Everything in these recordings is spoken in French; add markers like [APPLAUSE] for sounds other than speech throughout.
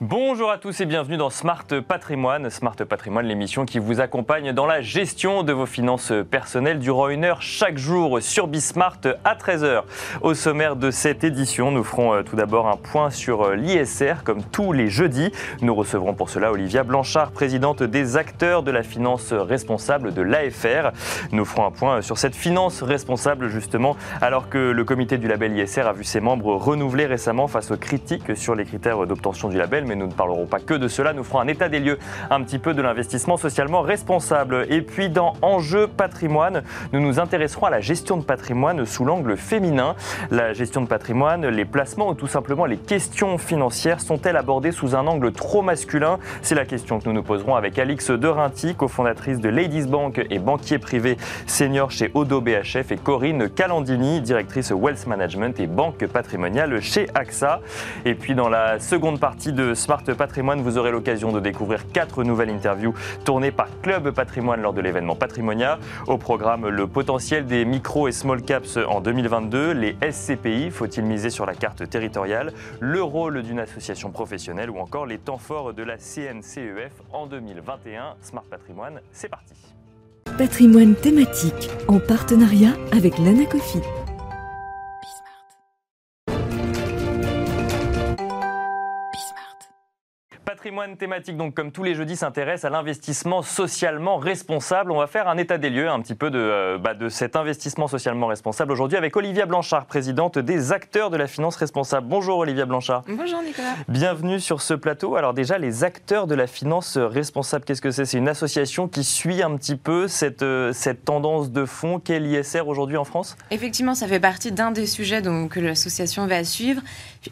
Bonjour à tous et bienvenue dans Smart Patrimoine. Smart Patrimoine, l'émission qui vous accompagne dans la gestion de vos finances personnelles durant une heure chaque jour sur Bismart à 13h. Au sommaire de cette édition, nous ferons euh, tout d'abord un point sur euh, l'ISR comme tous les jeudis. Nous recevrons pour cela Olivia Blanchard, présidente des acteurs de la finance responsable de l'AFR. Nous ferons un point sur cette finance responsable justement alors que le comité du label ISR a vu ses membres renouvelés récemment face aux critiques sur les critères d'obtention du label mais nous ne parlerons pas que de cela. Nous ferons un état des lieux un petit peu de l'investissement socialement responsable. Et puis dans Enjeu patrimoine, nous nous intéresserons à la gestion de patrimoine sous l'angle féminin. La gestion de patrimoine, les placements ou tout simplement les questions financières sont-elles abordées sous un angle trop masculin? C'est la question que nous nous poserons avec Alix Derinti, cofondatrice de Ladies Bank et banquier privé senior chez Odo BHF, et Corinne Calandini, directrice Wealth Management et banque patrimoniale chez AXA. Et puis dans la seconde partie de Smart Patrimoine, vous aurez l'occasion de découvrir quatre nouvelles interviews tournées par Club Patrimoine lors de l'événement Patrimonia. Au programme, le potentiel des micro et small caps en 2022, les SCPI, faut-il miser sur la carte territoriale, le rôle d'une association professionnelle ou encore les temps forts de la CNCEF en 2021. Smart Patrimoine, c'est parti. Patrimoine thématique en partenariat avec l'Anacofi. Patrimoine thématique, donc comme tous les jeudis, s'intéresse à l'investissement socialement responsable. On va faire un état des lieux un petit peu de, euh, bah, de cet investissement socialement responsable aujourd'hui avec Olivia Blanchard, présidente des acteurs de la finance responsable. Bonjour Olivia Blanchard. Bonjour Nicolas. Bienvenue sur ce plateau. Alors déjà, les acteurs de la finance responsable, qu'est-ce que c'est? C'est une association qui suit un petit peu cette, euh, cette tendance de fond qu'est l'ISR aujourd'hui en France? Effectivement, ça fait partie d'un des sujets donc, que l'association va suivre.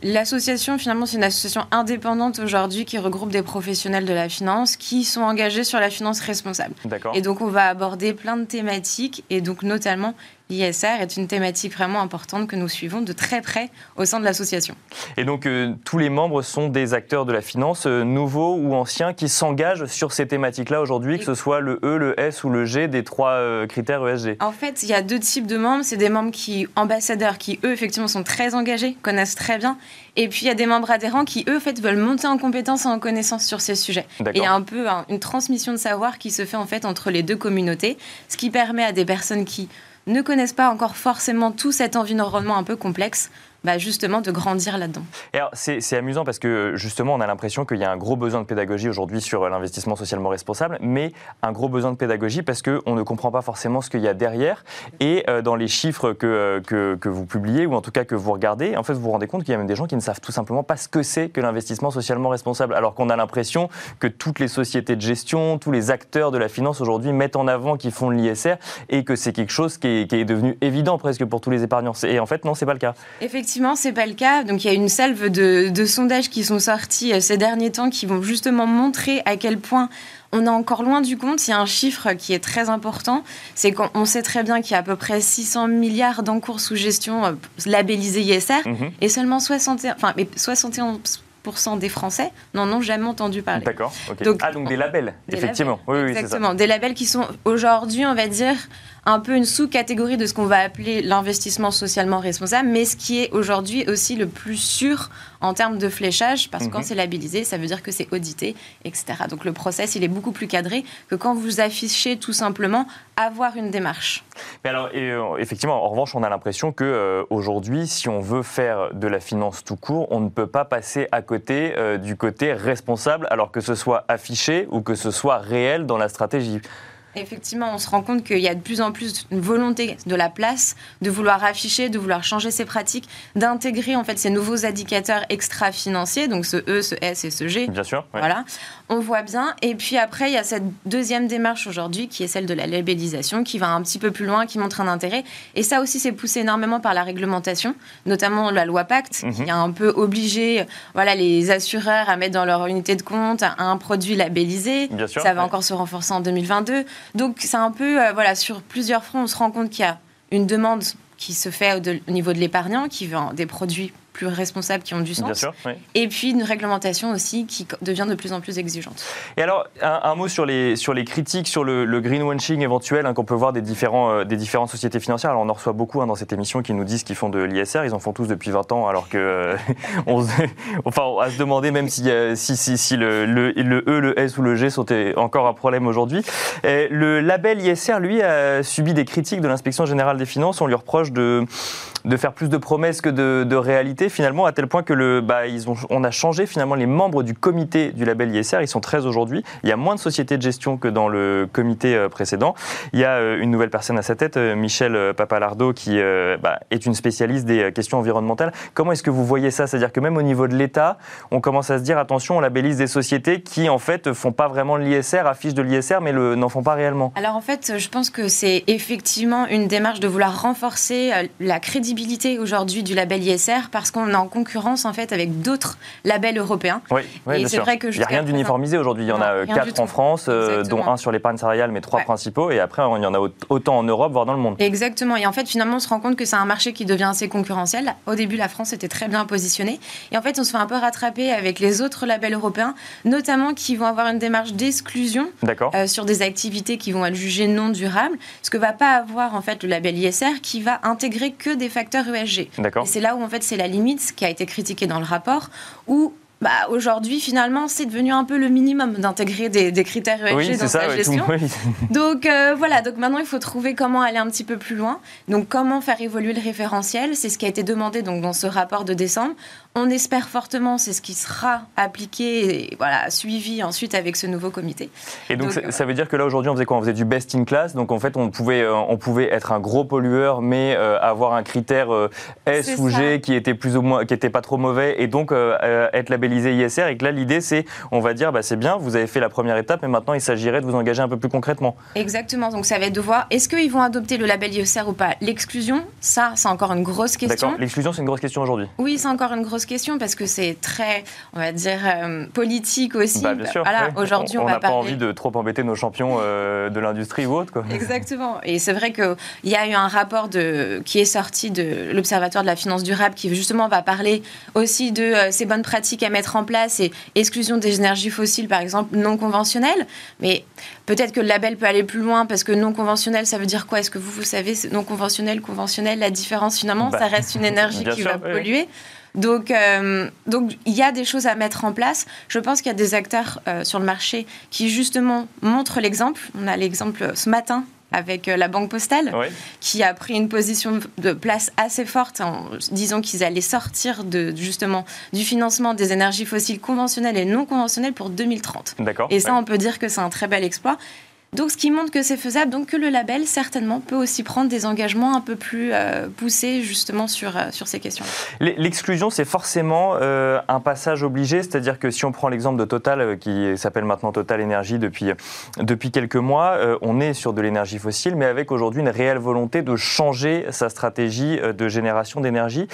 L'association, finalement, c'est une association indépendante aujourd'hui qui regroupe des professionnels de la finance qui sont engagés sur la finance responsable. Et donc, on va aborder plein de thématiques, et donc notamment l'ISR est une thématique vraiment importante que nous suivons de très près au sein de l'association. Et donc euh, tous les membres sont des acteurs de la finance, euh, nouveaux ou anciens, qui s'engagent sur ces thématiques-là aujourd'hui, que ce soit le E, le S ou le G des trois euh, critères ESG En fait, il y a deux types de membres. C'est des membres qui, ambassadeurs, qui eux, effectivement, sont très engagés, connaissent très bien. Et puis il y a des membres adhérents qui, eux, en fait, veulent monter en compétence et en connaissance sur ces sujets. Et il y a un peu une transmission de savoir qui se fait en fait entre les deux communautés, ce qui permet à des personnes qui ne connaissent pas encore forcément tout cet environnement un peu complexe bah, justement de grandir là-dedans. C'est amusant parce que justement on a l'impression qu'il y a un gros besoin de pédagogie aujourd'hui sur euh, l'investissement socialement responsable, mais un gros besoin de pédagogie parce qu'on ne comprend pas forcément ce qu'il y a derrière. Et euh, dans les chiffres que, euh, que, que, vous publiez, ou en tout cas que vous regardez, en fait vous vous rendez compte qu'il y a même des gens qui ne savent tout simplement pas ce que c'est que l'investissement socialement responsable, alors qu'on a l'impression que toutes les sociétés de gestion, tous les acteurs de la finance aujourd'hui mettent en avant qu'ils font l'ISR et que c'est quelque chose qui est, qui est, devenu évident presque pour tous les épargnants. Et en fait non, c'est pas le cas. Effectivement effectivement, c'est pas le cas. Donc, il y a une salve de, sondages qui sont sortis euh, ces derniers temps qui vont justement montrer à quel point on est encore loin du compte. Il y a un chiffre qui est très important. C'est qu'on sait très bien qu'il y a à peu près 600 milliards d'encours sous gestion euh, labellisés ISR mhm. et seulement 61, enfin, 71 des Français n'en ont jamais entendu parler. D'accord. Donc, ah, donc des labels, effectivement. oui, oui, exactement. Des labels qui sont aujourd'hui, on va dire, un peu une sous-catégorie de ce qu'on va appeler l'investissement socialement responsable, mais ce qui est aujourd'hui aussi le plus sûr en termes de fléchage, parce que quand mhm. c'est labellisé, ça veut dire que c'est audité, etc. Donc le process, il est beaucoup plus cadré que quand vous affichez tout simplement avoir une démarche. Mais alors, euh, effectivement, en revanche, on a l'impression que euh, aujourd'hui, si on veut faire de la finance tout court, on ne peut pas passer à côté euh, du côté responsable, alors que ce soit affiché ou que ce soit réel dans la stratégie. Effectivement, on se rend compte qu'il y a de plus en plus une volonté de la place de vouloir afficher, de vouloir changer ses pratiques, d'intégrer en fait ces nouveaux indicateurs extra-financiers, donc ce E, ce S et ce G. Bien sûr. Voilà, on voit bien. Et puis après, il y a cette deuxième démarche aujourd'hui qui est celle de la labellisation, qui va un petit peu plus loin, qui montre un intérêt. Et ça aussi, c'est poussé énormément par la réglementation, notamment la loi Pacte, qui mhm. a un peu obligé voilà, les assureurs à mettre dans leur unité de compte un produit labellisé. Bien sûr, ça va encore se renforcer en 2022. Donc c'est un peu, euh, voilà, sur plusieurs fronts, on se rend compte qu'il y a une demande qui se fait au, niveau de l'épargnant, qui veut des produits plus responsables qui ont du sens. Bien sûr, oui. Et puis une réglementation aussi qui devient de plus en plus exigeante. Et alors, un, mot sur les, sur les critiques, sur le, le greenwashing éventuel hein, qu'on peut voir des, différents, euh, des différentes sociétés financières. Alors, on en reçoit beaucoup hein, dans cette émission qui nous disent qu'ils font de l'ISR. Ils en font tous depuis 20 ans, alors que. Euh, [LAUGHS] on, [LAUGHS] enfin, à se demander même si, si, si, si le, le, le, E, le S ou le G sont encore un problème aujourd'hui. Le label ISR, lui, a subi des critiques de l'inspection générale des finances. On lui reproche de, de faire plus de promesses que de, réalité, finalement, à tel point que le, bah, ils ont, on a changé finalement les membres du comité du label ISR. Ils sont 13 aujourd'hui. Il y a moins de sociétés de gestion que dans le comité euh, précédent. Il y a euh, une nouvelle personne à sa tête, euh, Michel Papalardo, qui bah, est une spécialiste des questions environnementales. Comment est-ce que vous voyez ça? C'est-à-dire que même au niveau de l'État, on commence à se dire attention, on labellise des sociétés qui en fait font pas vraiment l'ISR, affichent de l'ISR, mais n'en font pas réellement. Alors en fait, je pense que c'est effectivement une démarche de vouloir renforcer la crédibilité aujourd'hui du label ISR parce qu'on est en concurrence en fait avec d'autres labels européens. Oui, et c'est vrai que il n'y a rien d'uniformisé aujourd'hui. Il y en a quatre en France, euh, dont un sur l'épargne salariale, mais trois principaux. Et après, il y en a autant en Europe, voire dans le monde. Exactement. Et en fait, finalement, on se rend compte que c'est un marché qui devient assez concurrentiel. Au début, la France était très bien positionnée. Et en fait, on se fait un peu rattraper avec les autres labels européens, notamment qui vont avoir une démarche d'exclusion euh, sur des activités qui vont être jugées non durables. Ce que va pas avoir en fait le label ISR, qui va intégrer que des facteurs ESG. Et c'est là où en fait c'est la limite qui a été critiquée dans le rapport, où bah, aujourd'hui, finalement, c'est devenu un peu le minimum d'intégrer des, critères ESG dans sa gestion. [LAUGHS] donc euh, voilà, donc maintenant il faut trouver comment aller un petit peu plus loin. Donc comment faire évoluer le référentiel, c'est ce qui a été demandé donc dans ce rapport de décembre. On espère fortement, c'est ce qui sera appliqué et voilà, suivi ensuite avec ce nouveau comité. Et donc, ça, veut dire que là aujourd'hui on faisait quoi? On faisait du best in class, donc en fait on pouvait, euh, on pouvait être un gros pollueur mais euh, avoir un critère S ou G qui était plus ou moins, qui était pas trop mauvais et donc être labellisé ISR et que là l'idée c'est on va dire bah, c'est bien, vous avez fait la première étape mais maintenant il s'agirait de vous engager un peu plus concrètement. Exactement, donc ça va être de voir est-ce qu'ils vont adopter le label ISR ou pas? L'exclusion, ça c'est encore une grosse question. D'accord, l'exclusion c'est une grosse question aujourd'hui. Oui, c'est encore une grosse question parce que c'est très, on va dire, euh, politique aussi. Bah, bien sûr, voilà, aujourd'hui on n'a pas envie de trop embêter nos champions euh, de l'industrie ou autre. Quoi. [LAUGHS] Exactement, et c'est vrai qu'il y a eu un rapport de, qui est sorti de l'Observatoire de la finance durable qui justement va parler aussi de euh, ces bonnes pratiques à mettre en place et exclusion des énergies fossiles, par exemple, non conventionnelles. Mais peut-être que le label peut aller plus loin parce que non conventionnel, ça veut dire quoi? Est-ce que vous, vous savez, non conventionnel, conventionnel, la différence finalement, bah, ça reste une [LAUGHS] énergie qui va polluer. Donc, euh, donc, il y a des choses à mettre en place. Je pense qu'il y a des acteurs euh, sur le marché qui, justement, montrent l'exemple. On a l'exemple ce matin avec euh, la Banque Postale, qui a pris une position de place assez forte en disant qu'ils allaient sortir de, justement du financement des énergies fossiles conventionnelles et non conventionnelles pour 2030. Et ça, on peut dire que c'est un très bel exploit. Donc, ce qui montre que c'est faisable, donc que le label, certainement, peut aussi prendre des engagements un peu plus euh, poussés, justement, sur, euh, sur ces questions. L'exclusion, c'est forcément euh, un passage obligé, c'est-à-dire que si on prend l'exemple de Total, qui s'appelle maintenant Total Énergie depuis, depuis quelques mois, on est sur de l'énergie fossile, mais avec aujourd'hui une réelle volonté de changer sa stratégie de génération d'énergie.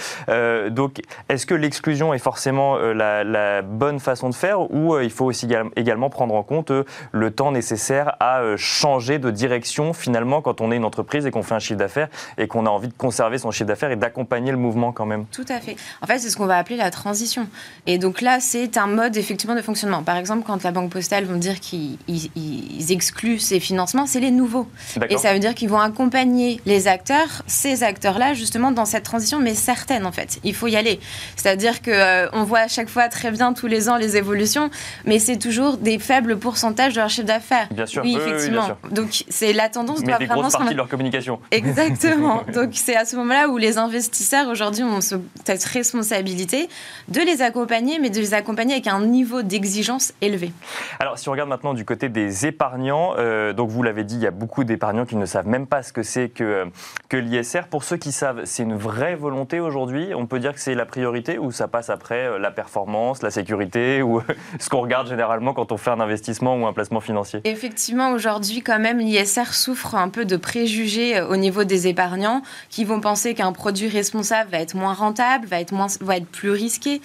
donc, est-ce que l'exclusion est forcément la, la, bonne façon de faire, ou il faut aussi également prendre en compte le temps nécessaire à changer de direction finalement quand on est une entreprise et qu'on fait un chiffre d'affaires et qu'on a envie de conserver son chiffre d'affaires et d'accompagner le mouvement quand même. Tout à fait. En fait, c'est ce qu'on va appeler la transition. Et donc là, c'est un mode effectivement de fonctionnement. Par exemple, quand la Banque Postale vont dire qu'ils excluent ces financements, c'est les nouveaux. Et ça veut dire qu'ils vont accompagner les acteurs, ces acteurs-là, justement dans cette transition, mais certaine en fait. Il faut y aller. C'est-à-dire qu'on euh, on voit à chaque fois très bien tous les ans les évolutions, mais c'est toujours des faibles pourcentages de leur chiffre d'affaires. Bien sûr. Oui, effectivement. Donc c'est la tendance Mais doit des vraiment grosses de leur communication. Exactement. [LAUGHS] Donc c'est à ce moment-là où les investisseurs aujourd'hui ont cette responsabilité de les accompagner, mais de les accompagner avec un niveau d'exigence élevé. Alors si on regarde maintenant du côté des épargnants, euh, donc vous l'avez dit, il y a beaucoup d'épargnants qui ne savent même pas ce que c'est que, que l'ISR. Pour ceux qui savent, c'est une vraie volonté aujourd'hui? On peut dire que c'est la priorité ou ça passe après euh, la performance, la sécurité ou [LAUGHS] ce qu'on regarde généralement quand on fait un investissement ou un placement financier? Effectivement, aujourd'hui, quand même, l'ISR souffre un peu de préjugés euh, au niveau des épargnants qui vont penser qu'un produit responsable va être moins rentable, va être, moins, va être plus risqué.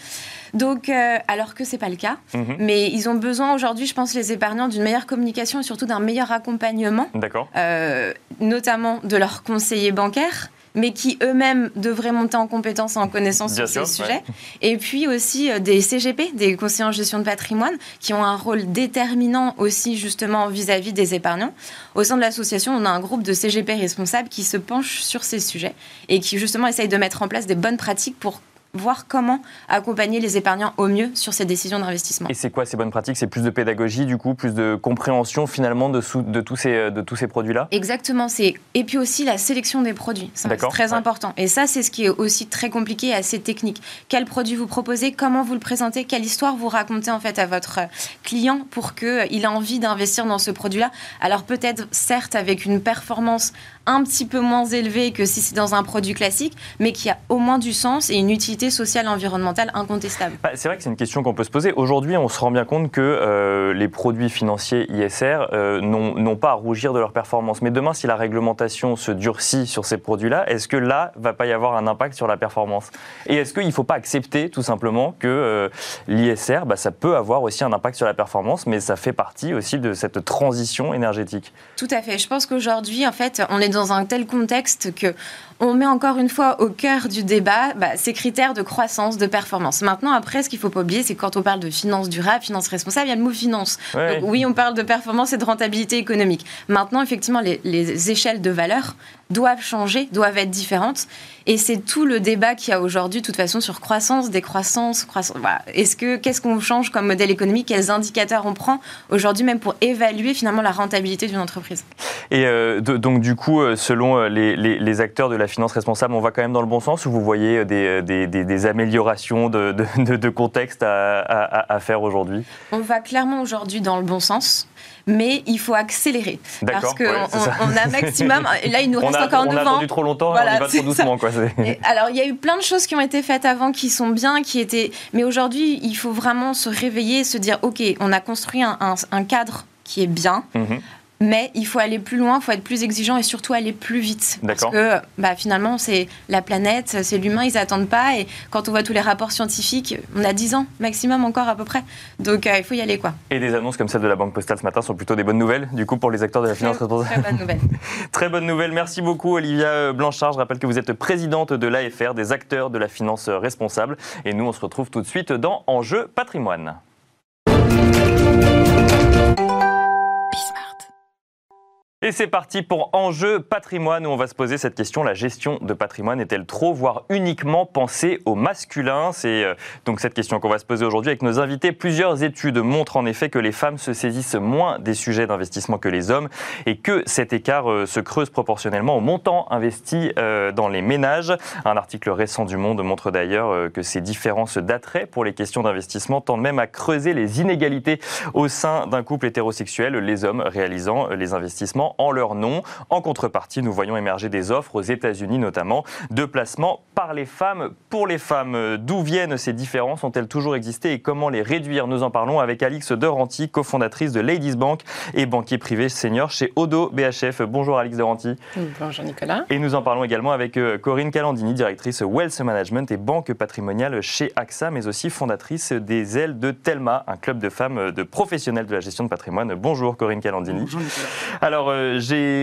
Donc, euh, alors que c'est pas le cas. Mhm. Mais ils ont besoin aujourd'hui, je pense, les épargnants, d'une meilleure communication et surtout d'un meilleur accompagnement. D'accord. Euh, notamment de leurs conseillers bancaires mais qui eux-mêmes devraient monter en compétences et en connaissance sur ces sujets. Et puis aussi euh, des CGP, des conseillers en gestion de patrimoine, qui ont un rôle déterminant aussi justement vis-à-vis des épargnants. Au sein de l'association, on a un groupe de CGP responsables qui se penchent sur ces sujets et qui justement essayent de mettre en place des bonnes pratiques pour voir comment accompagner les épargnants au mieux sur ces décisions d'investissement. Et c'est quoi ces bonnes pratiques? C'est plus de pédagogie, du coup, plus de compréhension finalement de, de tous ces, de tous ces produits-là? Exactement. Et puis aussi la sélection des produits. C'est très important. Et ça, c'est ce qui est aussi très compliqué et assez technique. Quel produit vous proposez? Comment vous le présentez? Quelle histoire vous racontez en fait à votre client pour qu'il ait envie d'investir dans ce produit-là? Alors peut-être, certes, avec une performance un petit peu moins élevée que si c'est dans un produit classique, mais qui a au moins du sens et une utilité sociale et environnementale incontestable. Bah, c'est vrai que c'est une question qu'on peut se poser. Aujourd'hui, on se rend bien compte que euh, les produits financiers ISR euh, n'ont pas à rougir de leur performance. Mais demain, si la réglementation se durcit sur ces produits-là, est-ce que là, va pas y avoir un impact sur la performance? Et est-ce qu'il ne faut pas accepter tout simplement que euh, l'ISR, bah, ça peut avoir aussi un impact sur la performance, mais ça fait partie aussi de cette transition énergétique? Tout à fait. Je pense qu'aujourd'hui, en fait, on est dans un tel contexte que on met encore une fois au cœur du débat bah, ces critères de croissance, de performance. Maintenant, après, ce qu'il ne faut pas oublier, c'est que quand on parle de finance durable, finance responsable, il y a le mot finance. oui, on parle de performance et de rentabilité économique. Maintenant, effectivement, les, les échelles de valeur doivent changer, doivent être différentes. Et c'est tout le débat qu'il y a aujourd'hui, de toute façon, sur croissance, décroissance, croissance. Est-ce que qu'est-ce qu'on change comme modèle économique? Quels indicateurs on prend aujourd'hui, même pour évaluer finalement la rentabilité d'une entreprise? Et euh, donc du coup, euh, selon euh, les, acteurs de la finance responsable, on va quand même dans le bon sens ou vous voyez des, des, améliorations de, de, contexte à, à faire aujourd'hui? On va clairement aujourd'hui dans le bon sens mais il faut accélérer. Parce qu'on on, a maximum. Et [LAUGHS] là, il nous reste encore 9 ans. On a attendu trop longtemps, on y va trop doucement. Quoi. alors, il y a eu plein de choses qui ont été faites avant qui sont bien, qui étaient. Mais aujourd'hui, il faut vraiment se réveiller et se dire OK, on a construit un, un, cadre qui est bien. Mhm. Mais il faut aller plus loin, il faut être plus exigeant et surtout aller plus vite. Parce que bah, finalement, c'est la planète, c'est l'humain, ils n'attendent pas. Et quand on voit tous les rapports scientifiques, on a 10 ans maximum encore à peu près. Donc euh, il faut y aller. quoi. Et des annonces comme celle de la Banque Postale ce matin sont plutôt des bonnes nouvelles, du coup, pour les acteurs de la finance responsable. Très bonne nouvelle. [LAUGHS] très bonne nouvelle. Merci beaucoup, Olivia Blanchard. Je rappelle que vous êtes présidente de l'AFR, des acteurs de la finance responsable. Et nous, on se retrouve tout de suite dans Enjeu patrimoine. Et c'est parti pour Enjeu patrimoine où on va se poser cette question. La gestion de patrimoine est-elle trop, voire uniquement pensée au masculin? C'est euh, donc cette question qu'on va se poser aujourd'hui avec nos invités. Plusieurs études montrent en effet que les femmes se saisissent moins des sujets d'investissement que les hommes et que cet écart euh, se creuse proportionnellement au montant investi euh, dans les ménages. Un article récent du Monde montre d'ailleurs que ces différences d'attrait pour les questions d'investissement tendent même à creuser les inégalités au sein d'un couple hétérosexuel, les hommes réalisant les investissements en leur nom. En contrepartie, nous voyons émerger des offres aux États-Unis notamment de placement par les femmes pour les femmes. D'où viennent ces différences? Ont-elles toujours existé? Et comment les réduire? Nous en parlons avec Alix Doranti, cofondatrice de Ladies Bank et banquier privé senior chez Odo BHF. Bonjour Alix Doranti. Bonjour Nicolas. Et nous en parlons également avec euh, Corinne Calandini, directrice Wealth Management et banque patrimoniale chez AXA, mais aussi fondatrice des ailes de Telma, un club de femmes de professionnels de la gestion de patrimoine. Bonjour Corinne Calandini. Bonjour Nicolas. Alors, euh,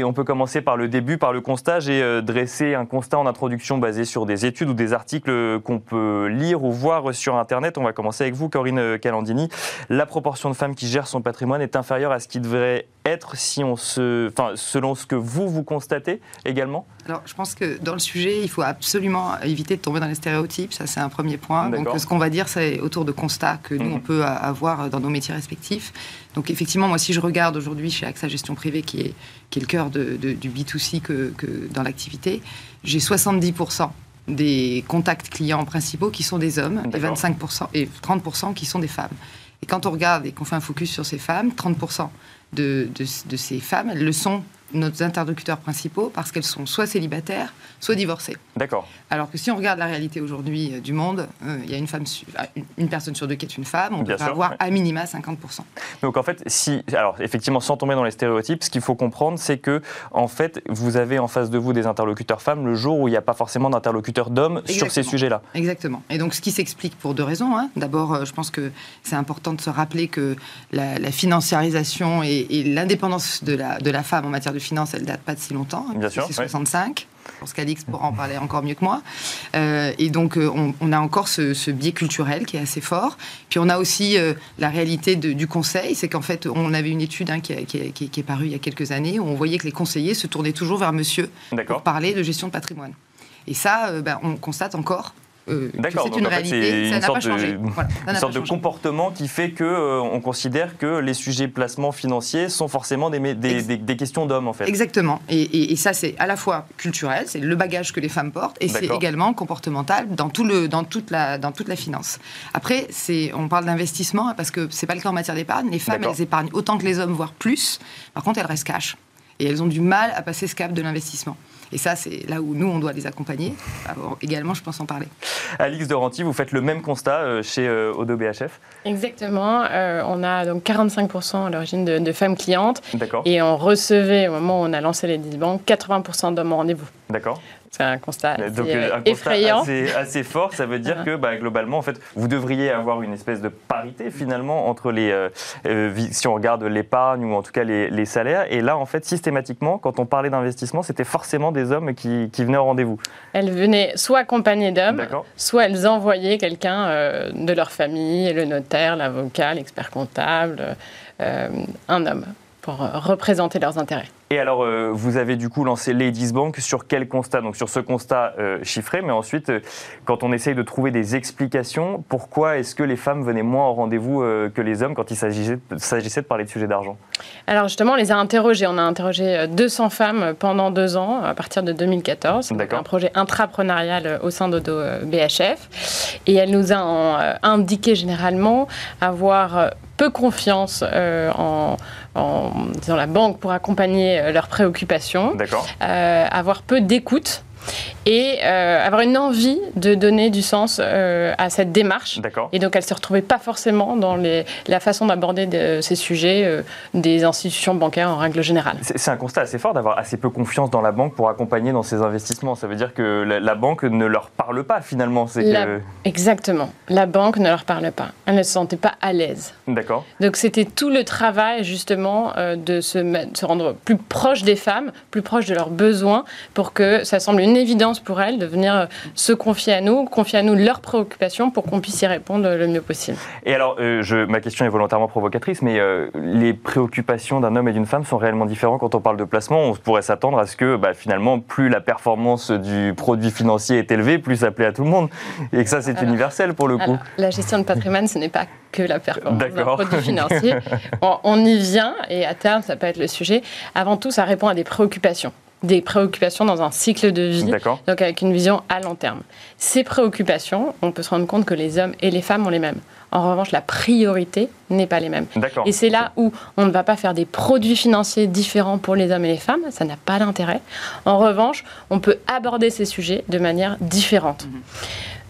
on peut commencer par le début, par le constat. J'ai euh, dressé un constat en introduction basé sur des études ou des articles qu'on peut lire ou voir sur Internet. On va commencer avec vous, Corinne Calandini. La proportion de femmes qui gèrent son patrimoine est inférieure à ce qui devrait être si on se, selon ce que vous vous constatez également. Alors, je pense que dans le sujet, il faut absolument éviter de tomber dans les stéréotypes. Ça, c'est un premier point. Donc, ce qu'on va dire, c'est autour de constats que nous, on mhm. peut avoir dans nos métiers respectifs. Donc, effectivement, moi, si je regarde aujourd'hui chez AXA Gestion Privée, qui est, qui est le cœur de, du B2C que, que dans l'activité, j'ai 70% des contacts clients principaux qui sont des hommes et 25% et 30% qui sont des femmes. Et quand on regarde et qu'on fait un focus sur ces femmes, 30% de, de, de, ces femmes, elles le sont nos interlocuteurs principaux parce qu'elles sont soit célibataires, soit divorcées. D'accord. Alors que si on regarde la réalité aujourd'hui euh, du monde, euh, il y a une, femme, une personne sur deux qui est une femme, on peut avoir à minima 50%. Donc en fait, si, alors effectivement, sans tomber dans les stéréotypes, ce qu'il faut comprendre, c'est que en fait, vous avez en face de vous des interlocuteurs femmes le jour où il n'y a pas forcément d'interlocuteurs d'hommes sur ces sujets-là. Exactement. Et donc ce qui s'explique pour deux raisons. Hein. D'abord, euh, je pense que c'est important de se rappeler que la, financiarisation et, et l'indépendance de la, de la femme en matière de finance, elle date pas de si longtemps. Bien sûr. C'est 65. Je pense qu'Alix pourra en parler encore mieux que moi. Euh, et donc, euh, on, a encore ce, biais culturel qui est assez fort. Puis, on a aussi euh, la réalité du conseil. C'est qu'en fait, on avait une étude hein, qui, est parue il y a quelques années où on voyait que les conseillers se tournaient toujours vers monsieur pour parler de gestion de patrimoine. Et ça, ben, on constate encore euh, D'accord, c'est une réalité, ça n'a pas changé. une sorte de comportement qui fait que euh, on considère que les sujets placements financiers sont forcément des, des, des, questions d'hommes en fait. Exactement. Et, et, ça c'est à la fois culturel, c'est le bagage que les femmes portent, et c'est également comportemental dans tout le dans toute la dans toute la finance. Après, c'est on parle d'investissement parce que c'est pas le cas en matière d'épargne. Les femmes elles épargnent autant que les hommes, voire plus. Par contre, elles restent cash et elles ont du mal à passer ce cap de l'investissement. Et ça, c'est là où nous, on doit les accompagner. également, je pense en parler. Alix Doranti, vous faites le même constat euh, chez euh, Odo BHF Exactement. Euh, on a donc 45% à l'origine de, femmes clientes. Et on recevait, au moment où on a lancé les 10 banques, 80% d'hommes en rendez-vous. D'accord. C'est un constat assez, Donc, un effrayant. Constat assez, fort. Ça veut dire que bah, globalement, en fait, vous devriez avoir une espèce de parité finalement entre les, euh, euh, si on regarde l'épargne ou en tout cas les, salaires. Et là, en fait, systématiquement, quand on parlait d'investissement, c'était forcément des hommes qui, venaient au rendez-vous. Elles venaient soit accompagnées d'hommes, soit elles envoyaient quelqu'un euh, de leur famille, le notaire, l'avocat, l'expert comptable, un homme pour représenter leurs intérêts. Et alors, euh, vous avez du coup lancé Ladies Bank sur quel constat Donc sur ce constat euh, chiffré, mais ensuite, euh, quand on essaye de trouver des explications, pourquoi est-ce que les femmes venaient moins au rendez-vous que les hommes quand il s'agissait de parler de sujets d'argent? Alors justement, on les a interrogées. On a interrogé 200 femmes pendant deux ans, à partir de 2014. C'est un projet intrapreneurial au sein d'Odo BHF. Et elle nous a indiqué généralement avoir peu confiance en, en, dans la banque pour accompagner euh, leurs préoccupations, euh, avoir peu d'écoute et euh, avoir une envie de donner du sens euh, à cette démarche. Et donc, elle ne se retrouvait pas forcément dans les, la façon d'aborder de, ces sujets euh, des institutions bancaires en règle générale. C'est un constat assez fort d'avoir assez peu confiance dans la banque pour accompagner dans ces investissements. Ça veut dire que la, banque ne leur parle pas finalement. Que... Exactement. La banque ne leur parle pas. Elle ne se sentait pas à l'aise. D'accord. Donc, c'était tout le travail justement de se, se rendre plus proche des femmes, plus proche de leurs besoins pour que ça semble une évidence pour elles de venir euh, se confier à nous, confier à nous leurs préoccupations pour qu'on puisse y répondre le mieux possible. Et alors, euh, je, ma question est volontairement provocatrice, mais euh, les préoccupations d'un homme et d'une femme sont réellement différentes quand on parle de placement. On pourrait s'attendre à ce que bah, finalement, plus la performance du produit financier est élevée, plus ça plaît à tout le monde. Et que ça, c'est universel pour le coup. la gestion de patrimoine, ce n'est pas que la performance d'un produit financier. [LAUGHS] on, on y vient, et à terme, ça peut être le sujet. Avant tout, ça répond à des préoccupations des préoccupations dans un cycle de vie, donc avec une vision à long terme. Ces préoccupations, on peut se rendre compte que les hommes et les femmes ont les mêmes. En revanche, la priorité n'est pas les mêmes. Et c'est là où on ne va pas faire des produits financiers différents pour les hommes et les femmes, ça n'a pas d'intérêt. En revanche, on peut aborder ces sujets de manière différente. Mhm.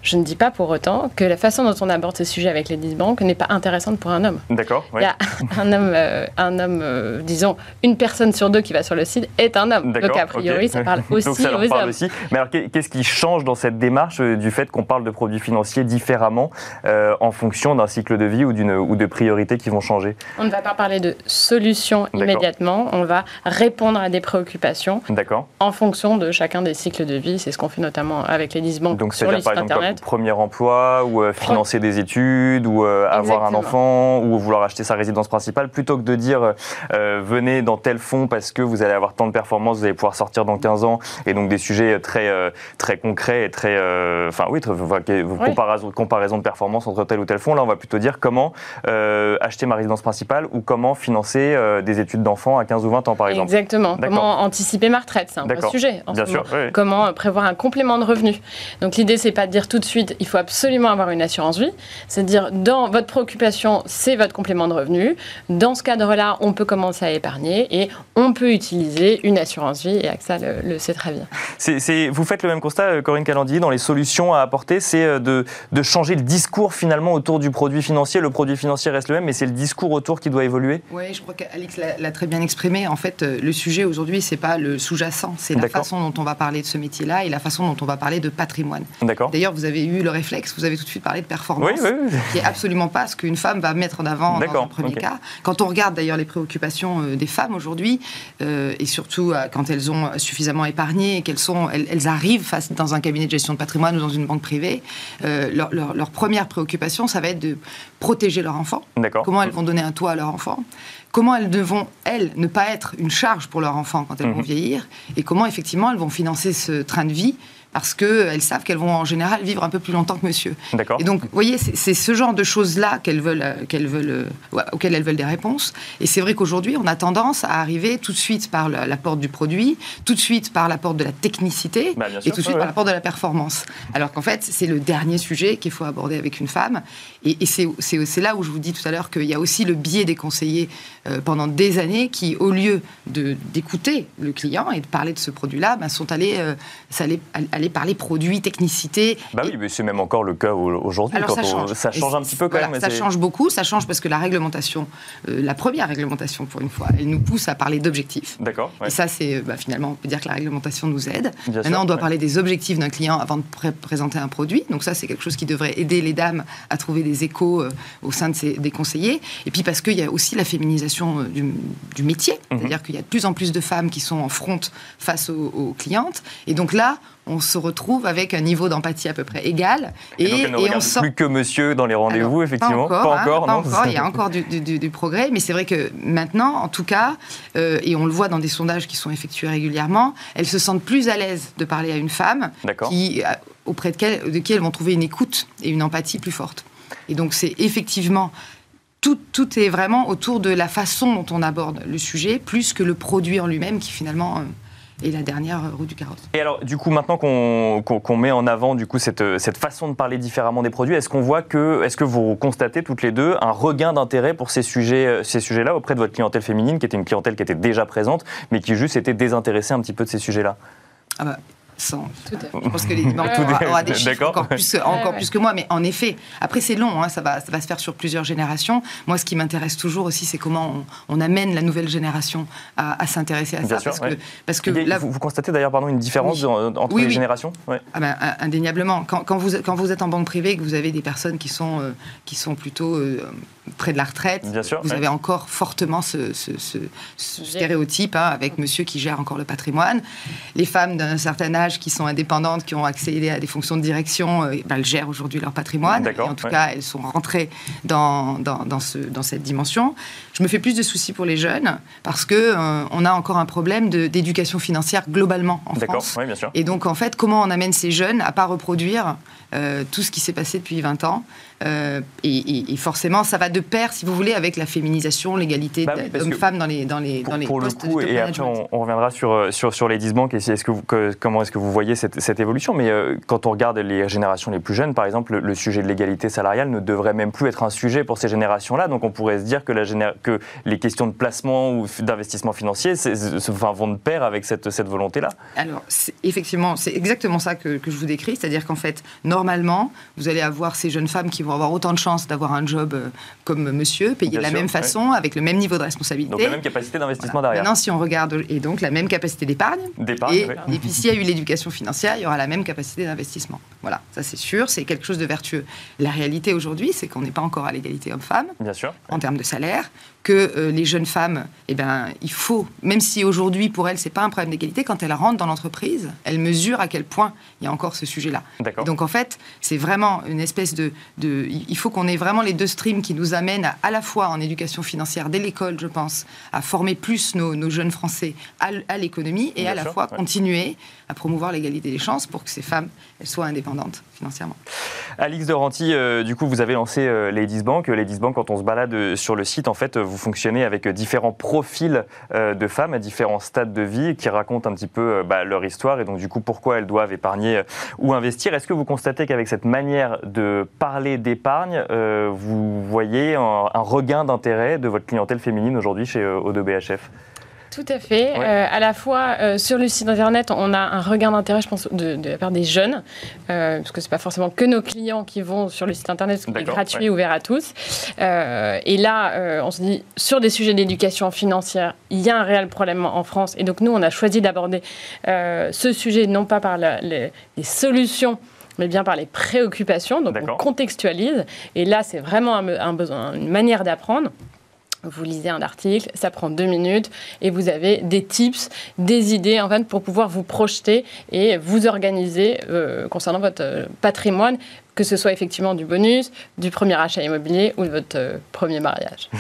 Je ne dis pas pour autant que la façon dont on aborde ce sujet avec les 10 banques n'est pas intéressante pour un homme. D'accord. Il y a [LAUGHS] un homme, euh, un homme euh, disons, une personne sur deux qui va sur le site est un homme. Donc a priori, ça parle aussi [LAUGHS] Donc ça aux parle Aussi. Mais alors, qu'est-ce qui change dans cette démarche euh, du fait qu'on parle de produits financiers différemment en fonction d'un cycle de vie ou, ou de priorités qui vont changer? On ne va pas parler de solutions immédiatement. On va répondre à des préoccupations en fonction de chacun des cycles de vie. C'est ce qu'on fait notamment avec les 10 banques Donc, sur les sites internet premier emploi ou euh, financer des études ou euh, avoir un enfant ou vouloir acheter sa résidence principale plutôt que de dire euh, venez dans tel fonds parce que vous allez avoir tant de performances, vous allez pouvoir sortir dans 15 ans et donc des sujets très très concrets et très enfin oui, Comparaison, comparaison, de performance entre tel ou tel fonds. Là, on va plutôt dire comment acheter ma résidence principale ou comment financer des études d'enfants à 15 ou 20 ans par exemple. Exactement. Comment anticiper ma retraite, c'est un sujet. En Bien sûr. Comment prévoir un complément de revenu. Donc l'idée c'est pas de dire tout de suite il faut absolument avoir une assurance vie. C'est-à-dire, dans votre préoccupation, c'est votre complément de revenu. Dans ce cadre-là, on peut commencer à épargner et on peut utiliser une assurance vie. Et AXA le, sait très bien. C'est, vous faites le même constat, euh, Corinne Calandier, dans les solutions à apporter, c'est euh, de, de, changer le discours finalement autour du produit financier. Le produit financier reste le même, mais c'est le discours autour qui doit évoluer. Oui, je crois qu'Alix l'a, très bien exprimé. En fait, euh, le sujet aujourd'hui, c'est pas le sous-jacent, c'est la façon dont on va parler de ce métier-là et la façon dont on va parler de patrimoine. D'accord. D'ailleurs, vous avez avez eu le réflexe, vous avez tout de suite parlé de performance, qui est absolument pas ce qu'une femme va mettre en avant dans un premier cas. Quand on regarde d'ailleurs les préoccupations euh, des femmes aujourd'hui, euh, et surtout euh, quand elles ont suffisamment épargné et qu'elles sont, elles, arrivent face, dans un cabinet de gestion de patrimoine ou dans une banque privée, leur, leur, première préoccupation, ça va être de protéger leur enfant. Comment elles vont donner un toit à leur enfant comment elles devront, elles, ne pas être une charge pour leur enfant quand elles vont mhm. vieillir, et comment effectivement elles vont financer ce train de vie parce qu'elles savent qu'elles vont en général vivre un peu plus longtemps que monsieur. Et donc, vous voyez, c'est ce genre de choses-là qu'elles veulent, euh, qu'elles veulent, euh, auxquelles elles veulent des réponses. Et c'est vrai qu'aujourd'hui, on a tendance à arriver tout de suite par la, porte du produit, tout de suite par la porte de la technicité, bah, et tout de suite par la porte de la performance. Alors qu'en fait, c'est le dernier sujet qu'il faut aborder avec une femme. Et, et c'est là où je vous dis tout à l'heure qu'il y a aussi le biais des conseillers euh, pendant des années qui, au lieu d'écouter le client et de parler de ce produit-là, ben, sont allés, allés parler produits, technicité. Bah oui, mais c'est même encore le cas aujourd'hui. Ça, change. ça change un petit peu quand même. Ça change beaucoup, ça change parce que la réglementation, euh, la première réglementation pour une fois, elle nous pousse à parler d'objectifs. D'accord. Et ça, c'est bah, finalement, on peut dire que la réglementation nous aide. Maintenant, on doit parler des objectifs d'un client avant de présenter un produit. Donc ça, c'est quelque chose qui devrait aider les dames à trouver des échos euh, au sein de ces, des conseillers. Et puis parce qu'il y a aussi la féminisation euh, du, métier, mhm. c'est-à-dire qu'il y a de plus en plus de femmes qui sont en front face aux, aux clientes. Et donc là, on se retrouve avec un niveau d'empathie à peu près égal. Et, et, donc on sort... plus que monsieur dans les rendez-vous, effectivement. Pas encore, pas encore, Il y a encore du, progrès, mais c'est vrai que maintenant, en tout cas, euh, et on le voit dans des sondages qui sont effectués régulièrement, elles se sentent plus à l'aise de parler à une femme qui, auprès de, de qui elles vont trouver une écoute et une empathie plus forte. Et donc c'est effectivement tout, tout, est vraiment autour de la façon dont on aborde le sujet, plus que le produit en lui-même qui finalement euh, et la dernière roue du carrosse. Et alors, du coup, maintenant qu'on met en avant du coup cette, cette, façon de parler différemment des produits, est-ce qu'on voit que, est-ce que vous constatez toutes les deux un regain d'intérêt pour ces sujets, ces sujets-là auprès de votre clientèle féminine, qui était une clientèle qui était déjà présente, mais qui juste était désintéressée un petit peu de ces sujets-là? Ah bah, je pense que les banques aura, des chiffres encore, plus, encore plus que moi, mais en effet, après c'est long, hein, ça, va, ça va se faire sur plusieurs générations. Moi, ce qui m'intéresse toujours aussi, c'est comment on, amène la nouvelle génération à, s'intéresser à ça. parce, que, parce que là, vous, constatez d'ailleurs pardon, une différence entre les générations ah ben, Indéniablement. Quand, quand, vous, quand vous êtes en banque privée, que vous avez des personnes qui sont, euh, qui sont plutôt euh, près de la retraite, vous avez encore fortement ce, stéréotype hein, avec monsieur qui gère encore le patrimoine. Les femmes d'un certain âge qui sont indépendantes, qui ont accédé à des fonctions de direction, euh, ben, elles gèrent aujourd'hui leur patrimoine. Et en tout cas, elles sont rentrées dans, dans, ce, dans, cette dimension. Je me fais plus de soucis pour les jeunes parce que euh, on a encore un problème d'éducation financière globalement en France. bien sûr. Et donc, en fait, comment on amène ces jeunes à pas reproduire euh, tout ce qui s'est passé depuis 20 ans? Euh, et, forcément, ça va de pair, si vous voulez, avec la féminisation, l'égalité bah d'hommes-femmes dans les, dans les, pour, dans les pour postes le coup, et après, on, reviendra sur, euh, sur, sur les banques et est -ce que, vous, comment est-ce que vous voyez cette, cette évolution? Mais euh, quand on regarde les générations les plus jeunes, par exemple, le, sujet de l'égalité salariale ne devrait même plus être un sujet pour ces générations-là. Donc on pourrait se dire que, la que les questions de placement ou d'investissement financier enfin, vont de pair avec cette, cette volonté-là. Alors, effectivement, c'est exactement ça que, que je vous décris. C'est-à-dire qu'en fait, normalement, vous allez avoir ces jeunes femmes qui vont avoir autant de chances d'avoir un job euh, comme monsieur, payé de la même façon, avec le même niveau de responsabilité. Donc la même capacité d'investissement derrière. Maintenant, si on regarde, et donc la même capacité d'épargne. D'épargne, et, et puis s'il y a eu l'éducation financière, il y aura la même capacité d'investissement. Voilà, ça c'est sûr, c'est quelque chose de vertueux. La réalité aujourd'hui, c'est qu'on n'est pas encore à l'égalité homme-femme. Bien sûr. En termes de salaire que euh, les jeunes femmes, eh ben, il faut, même si aujourd'hui pour elles c'est pas un problème d'égalité, quand elles rentrent dans l'entreprise, elles mesurent à quel point il y a encore ce sujet-là. Donc en fait, c'est vraiment une espèce de, de il faut qu'on ait vraiment les deux streams qui nous amènent à, à la fois en éducation financière dès l'école, je pense, à former plus nos, jeunes Français à, l'économie et à la fois continuer à promouvoir l'égalité des chances pour que ces femmes elles soient indépendantes financièrement. Alix de euh, du coup, vous avez lancé euh, Ladies Bank. Ladies Bank, quand on se balade euh, sur le site, en fait, vous fonctionnez avec différents profils de femmes à différents stades de vie qui racontent un petit peu bah, leur histoire et donc, du coup, pourquoi elles doivent épargner ou investir. Est-ce que vous constatez qu'avec cette manière de parler d'épargne, vous voyez un, un regain d'intérêt de votre clientèle féminine aujourd'hui chez O2BHF tout à fait. Euh, à la fois, euh, sur le site internet, on a un regain d'intérêt, je pense, de, la part des jeunes, euh, parce que ce n'est pas forcément que nos clients qui vont sur le site internet, qu'il est gratuit, ouvert à tous. et là, on se dit, sur des sujets d'éducation financière, il y a un réel problème en France. Et donc, nous, on a choisi d'aborder ce sujet non pas par les, solutions mais bien par les préoccupations. Donc on contextualise. Et là, c'est vraiment un besoin, une manière d'apprendre. Vous lisez un article, ça prend deux minutes et vous avez des tips, des idées en fait pour pouvoir vous projeter et vous organiser euh, concernant votre euh, patrimoine, que ce soit effectivement du bonus, du premier achat immobilier ou de votre euh, premier mariage. [LAUGHS]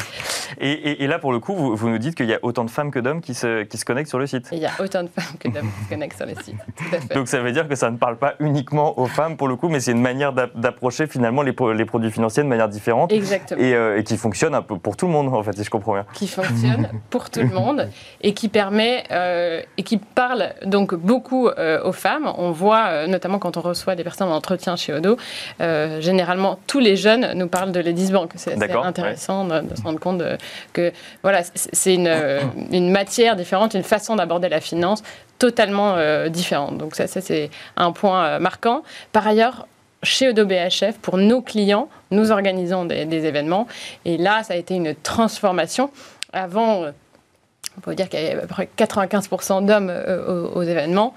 Et, là, pour le coup, vous, nous dites qu'il y a autant de femmes que d'hommes qui se, qui se connectent sur le site. il y a autant de femmes que d'hommes qui se connectent sur le site. Donc ça veut dire que ça ne parle pas uniquement aux femmes pour le coup, mais c'est une manière d'approcher finalement les, les, produits financiers de manière différente. Exactement. Euh, et, qui fonctionne un peu pour tout le monde, en fait, si je comprends bien. Qui fonctionne pour tout le monde et qui permet euh, et qui parle donc beaucoup aux femmes. On voit notamment quand on reçoit des personnes en entretien chez Odo, euh, généralement, tous les jeunes nous parlent de Ladies Bank. C'est intéressant de, se rendre compte que voilà, c'est une, une, matière différente, une façon d'aborder la finance totalement euh, différente. Donc ça, c'est un point euh, marquant. Par ailleurs, chez Odo BHF, pour nos clients, nous organisons des, des, événements. Et là, ça a été une transformation. Avant, on peut dire qu'il y avait à peu près 95% d'hommes aux, événements.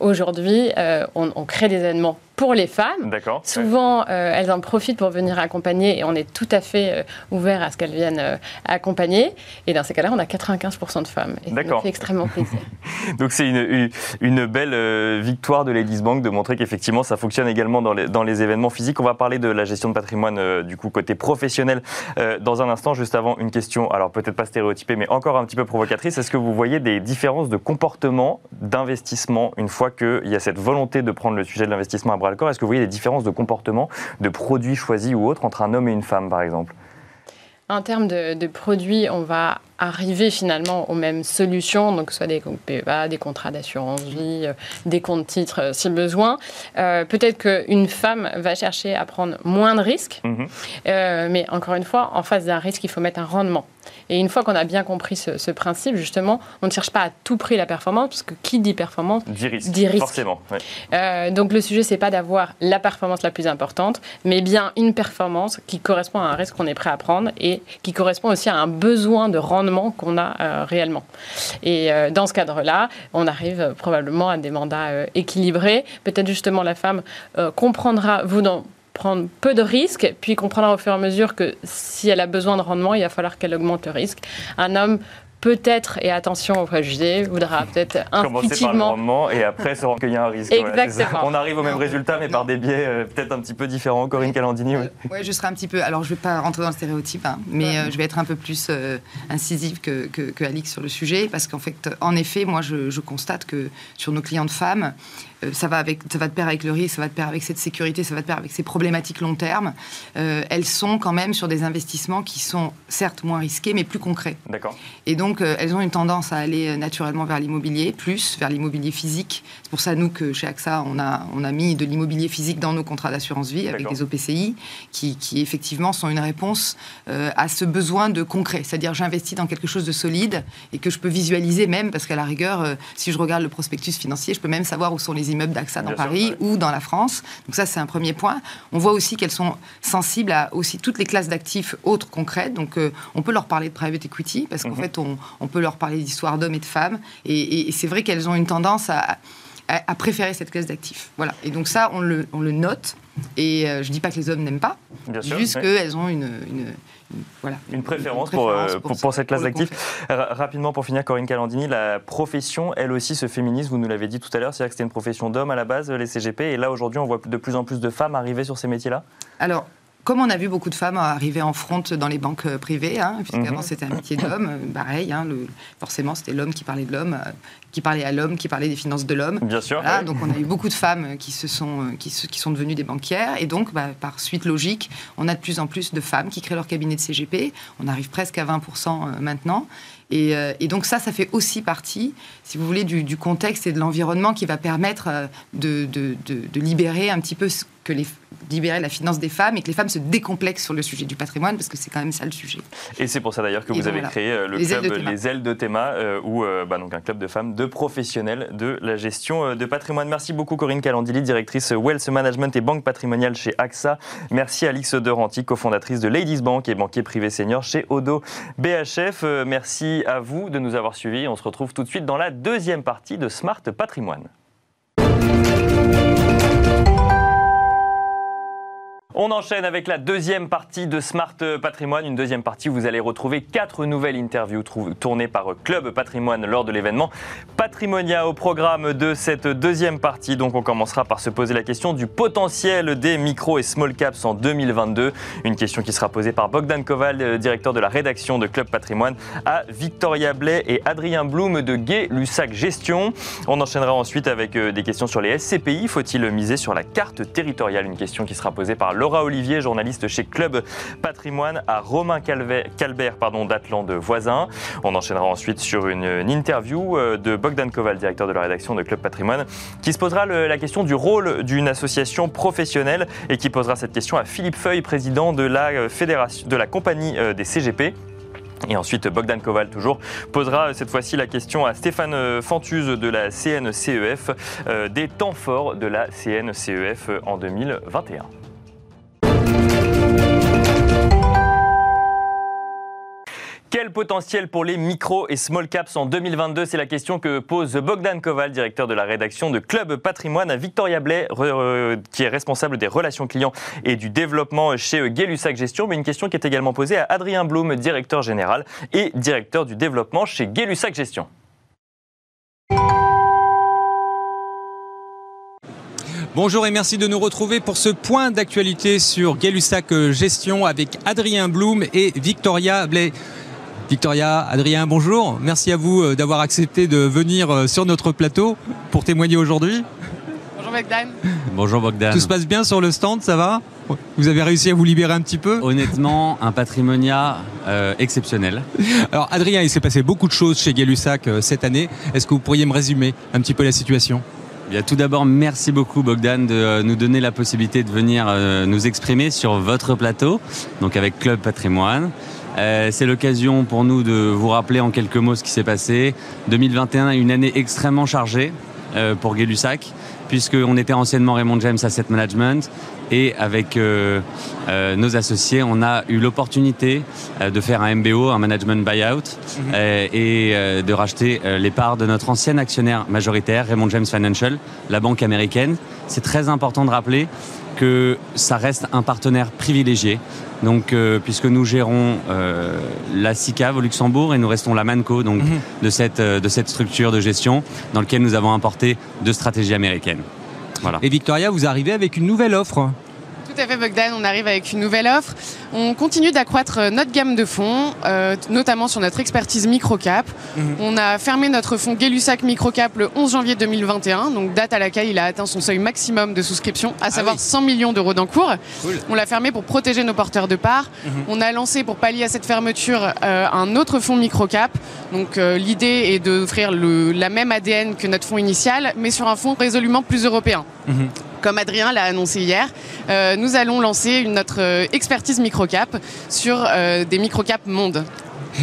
Aujourd'hui, on, on, crée des événements pour les femmes. Souvent, euh, elles en profitent pour venir accompagner et on est tout à fait euh, ouvert à ce qu'elles viennent euh, accompagner. Et dans ces cas-là, on a 95% de femmes. Et ça fait extrêmement plaisir. [LAUGHS] Donc c'est une, une, belle victoire de Ladies Bank de montrer qu'effectivement ça fonctionne également dans les, dans les, événements physiques. On va parler de la gestion de patrimoine du coup côté professionnel dans un instant. Juste avant, une question, alors peut-être pas stéréotypée, mais encore un petit peu provocatrice. Est-ce que vous voyez des différences de comportement d'investissement une fois qu'il y a cette volonté de prendre le sujet de l'investissement à bras est-ce que vous voyez des différences de comportement, de produits choisis ou autres entre un homme et une femme, par exemple? En termes de, produits, on va arriver finalement aux mêmes solutions, donc soit des PEA, des contrats d'assurance vie, euh, des comptes titres euh, si besoin. Euh, peut-être qu'une femme va chercher à prendre moins de risques, mhm. mais encore une fois, en face d'un risque, il faut mettre un rendement. Et une fois qu'on a bien compris ce, principe, justement, on ne cherche pas à tout prix la performance, parce que qui dit performance dit risque. Forcément. Euh, donc le sujet, c'est pas d'avoir la performance la plus importante, mais bien une performance qui correspond à un risque qu'on est prêt à prendre et qui correspond aussi à un besoin de rendement qu'on a euh, réellement. Et euh, dans ce cadre-là, on arrive probablement à des mandats équilibrés. Peut-être justement la femme comprendra, vous dans prendre peu de risques, puis comprendra au fur et à mesure que si elle a besoin de rendement, il va falloir qu'elle augmente le risque. Un homme peut-être, et attention aux préjugés, voudra peut-être Commencer par le rendement et après se rendre qu'il y a un risque. Exactement. On arrive au même résultat, mais par des biais euh, peut-être un petit peu différents. Corinne Calandini Oui, ouais, je serai un petit peu... Alors, je ne vais pas rentrer dans le stéréotype, hein, mais euh, je vais être un peu plus euh, incisive que, que, Alix sur le sujet, parce qu'en fait, en effet, moi, je, je constate que sur nos clients de femmes, euh, ça va, avec, ça va de pair avec le risque, ça va de pair avec cette sécurité, ça va de pair avec ces problématiques long terme. Euh, elles sont quand même sur des investissements qui sont certes moins risqués, mais plus concrets. D'accord. Et donc, euh, elles ont une tendance à aller naturellement vers l'immobilier, plus vers l'immobilier physique. C'est pour ça, nous, que chez AXA, on a, on a mis de l'immobilier physique dans nos contrats d'assurance vie avec des OPCI qui, qui, effectivement sont une réponse à ce besoin de concret. C'est-à-dire, j'investis dans quelque chose de solide et que je peux visualiser même, parce qu'à la rigueur, si je regarde le prospectus financier, je peux même savoir où sont les immeubles d'AXA dans Paris ou dans la France. Donc ça, c'est un premier point. On voit aussi qu'elles sont sensibles à aussi toutes les classes d'actifs autres concrètes. Donc euh, on peut leur parler de private equity parce qu'en mhm. fait, on, peut leur parler d'histoire d'hommes et de femmes. Et, c'est vrai qu'elles ont une tendance à, à, préférer cette classe d'actifs. Voilà. Et donc ça, on le, on le note. Et euh, je ne dis pas que les hommes n'aiment pas, juste qu'elles ont une, une voilà. Une préférence, pour, euh, pour, cette classe d'actifs. Rapidement, pour finir, Corinne Calandini, la profession, elle aussi, se féminise, vous nous l'avez dit tout à l'heure, c'est-à-dire que c'était une profession d'hommes à la base, les CGP, et là, aujourd'hui, on voit de plus en plus de femmes arriver sur ces métiers-là? Alors, comme on a vu beaucoup de femmes arriver en front dans les banques euh, privées, hein, puisqu'avant c'était un métier d'homme, euh, pareil, hein, forcément c'était l'homme qui parlait de l'homme, euh, qui parlait à l'homme, qui parlait des finances de l'homme. Bien sûr. Donc on a eu beaucoup de femmes qui, se sont, qui, qui sont devenues des banquières, et donc bah, par suite logique, on a de plus en plus de femmes qui créent leur cabinet de CGP. On arrive presque à 20% maintenant. Et, donc ça, ça fait aussi partie, si vous voulez, du, contexte et de l'environnement qui va permettre de, de, de, libérer un petit peu que les, libérer la finance des femmes et que les femmes se décomplexent sur le sujet du patrimoine, parce que c'est quand même ça le sujet. Et c'est pour ça d'ailleurs que vous avez créé euh, le club Les Ailes de Théma, euh, ou euh, bah, donc un club de femmes, de professionnels de la gestion de patrimoine. Merci beaucoup Corinne Calandili, directrice Wealth Management et Banque Patrimoniale chez AXA. Merci Alix Doranti, cofondatrice de Ladies Bank et banquier privé senior chez Odo BHF. merci à vous de nous avoir suivis. On se retrouve tout de suite dans la deuxième partie de Smart Patrimoine. On enchaîne avec la deuxième partie de Smart Patrimoine. Une deuxième partie où vous allez retrouver quatre nouvelles interviews tournées par Club Patrimoine lors de l'événement Patrimonia au programme de cette deuxième partie. Donc on commencera par se poser la question du potentiel des micro et small caps en 2022. Une question qui sera posée par Bogdan Koval, directeur de la rédaction de Club Patrimoine, à Victoria Blais et Adrien Blum de Gay Lussac Gestion. On enchaînera ensuite avec euh, des questions sur les SCPI. Faut-il miser sur la carte territoriale? Une question qui sera posée par Laura Olivier, journaliste chez Club Patrimoine, à Romain Calbert pardon, d'Atlan de Voisin. On enchaînera ensuite sur une, interview euh, de Bogdan Koval, directeur de la rédaction de Club Patrimoine, qui se posera la question du rôle d'une association professionnelle et qui posera cette question à Philippe Feuille, président de la, euh, fédération, de la compagnie euh, des CGP. Et ensuite, Bogdan Koval, toujours, posera cette fois-ci la question à Stéphane Fantuse de la CNCEF des temps forts de la CNCEF en 2021. Quel potentiel pour les micro et small caps en 2022 C'est la question que pose Bogdan Koval, directeur de la rédaction de Club Patrimoine à Victoria Blais, qui est responsable des relations clients et du développement chez Gay-Lussac Gestion. Mais une question qui est également posée à Adrien Blum, directeur général et directeur du développement chez Gay-Lussac Gestion. Bonjour et merci de nous retrouver pour ce point d'actualité sur Gay-Lussac Gestion avec Adrien Blum et Victoria Blais. Victoria, Adrien, bonjour. Merci à vous euh, d'avoir accepté de venir euh, sur notre plateau pour témoigner aujourd'hui. Bonjour Bogdan. Bonjour Bogdan. Tout se passe bien sur le stand, ça va? Vous avez réussi à vous libérer un petit peu? Honnêtement, un patrimonia euh, exceptionnel. Alors Adrien, il s'est passé beaucoup de choses chez Gay-Lussac cette année. Est-ce que vous pourriez me résumer un petit peu la situation? Bien, tout d'abord, merci beaucoup Bogdan de nous donner la possibilité de venir nous exprimer sur votre plateau, donc avec Club Patrimoine. Euh, c'est l'occasion pour nous de vous rappeler en quelques mots ce qui s'est passé. 2021 est une année extrêmement chargée euh, pour Gay-Lussac, puisqu'on était anciennement Raymond James Asset Management et avec euh, nos associés, on a eu l'opportunité de faire un MBO, un management buyout, mhm. et de racheter les parts de notre ancien actionnaire majoritaire, Raymond James Financial, la banque américaine. C'est très important de rappeler que ça reste un partenaire privilégié. Donc, euh, puisque nous gérons euh, la SICAV au Luxembourg et nous restons la Manco donc, mhm. de, cette, euh, de cette structure de gestion dans laquelle nous avons importé deux stratégies américaines. Voilà. Et Victoria, vous arrivez avec une nouvelle offre à fait, Bogdan. On arrive avec une nouvelle offre. On continue d'accroître euh, notre gamme de fonds, euh, notamment sur notre expertise microcap. Mhm. On a fermé notre fonds Gay-Lussac Microcap le 11 janvier 2021, donc date à laquelle il a atteint son seuil maximum de souscription, à ah savoir 100 millions d'euros d'encours. On l'a fermé pour protéger nos porteurs de parts. Mhm. On a lancé pour pallier à cette fermeture euh, un autre fonds microcap. Donc l'idée est d'offrir la même ADN que notre fonds initial, mais sur un fonds résolument plus européen. Mhm comme Adrien l'a annoncé hier, euh, nous allons lancer notre euh, expertise microcap sur euh, des microcaps monde.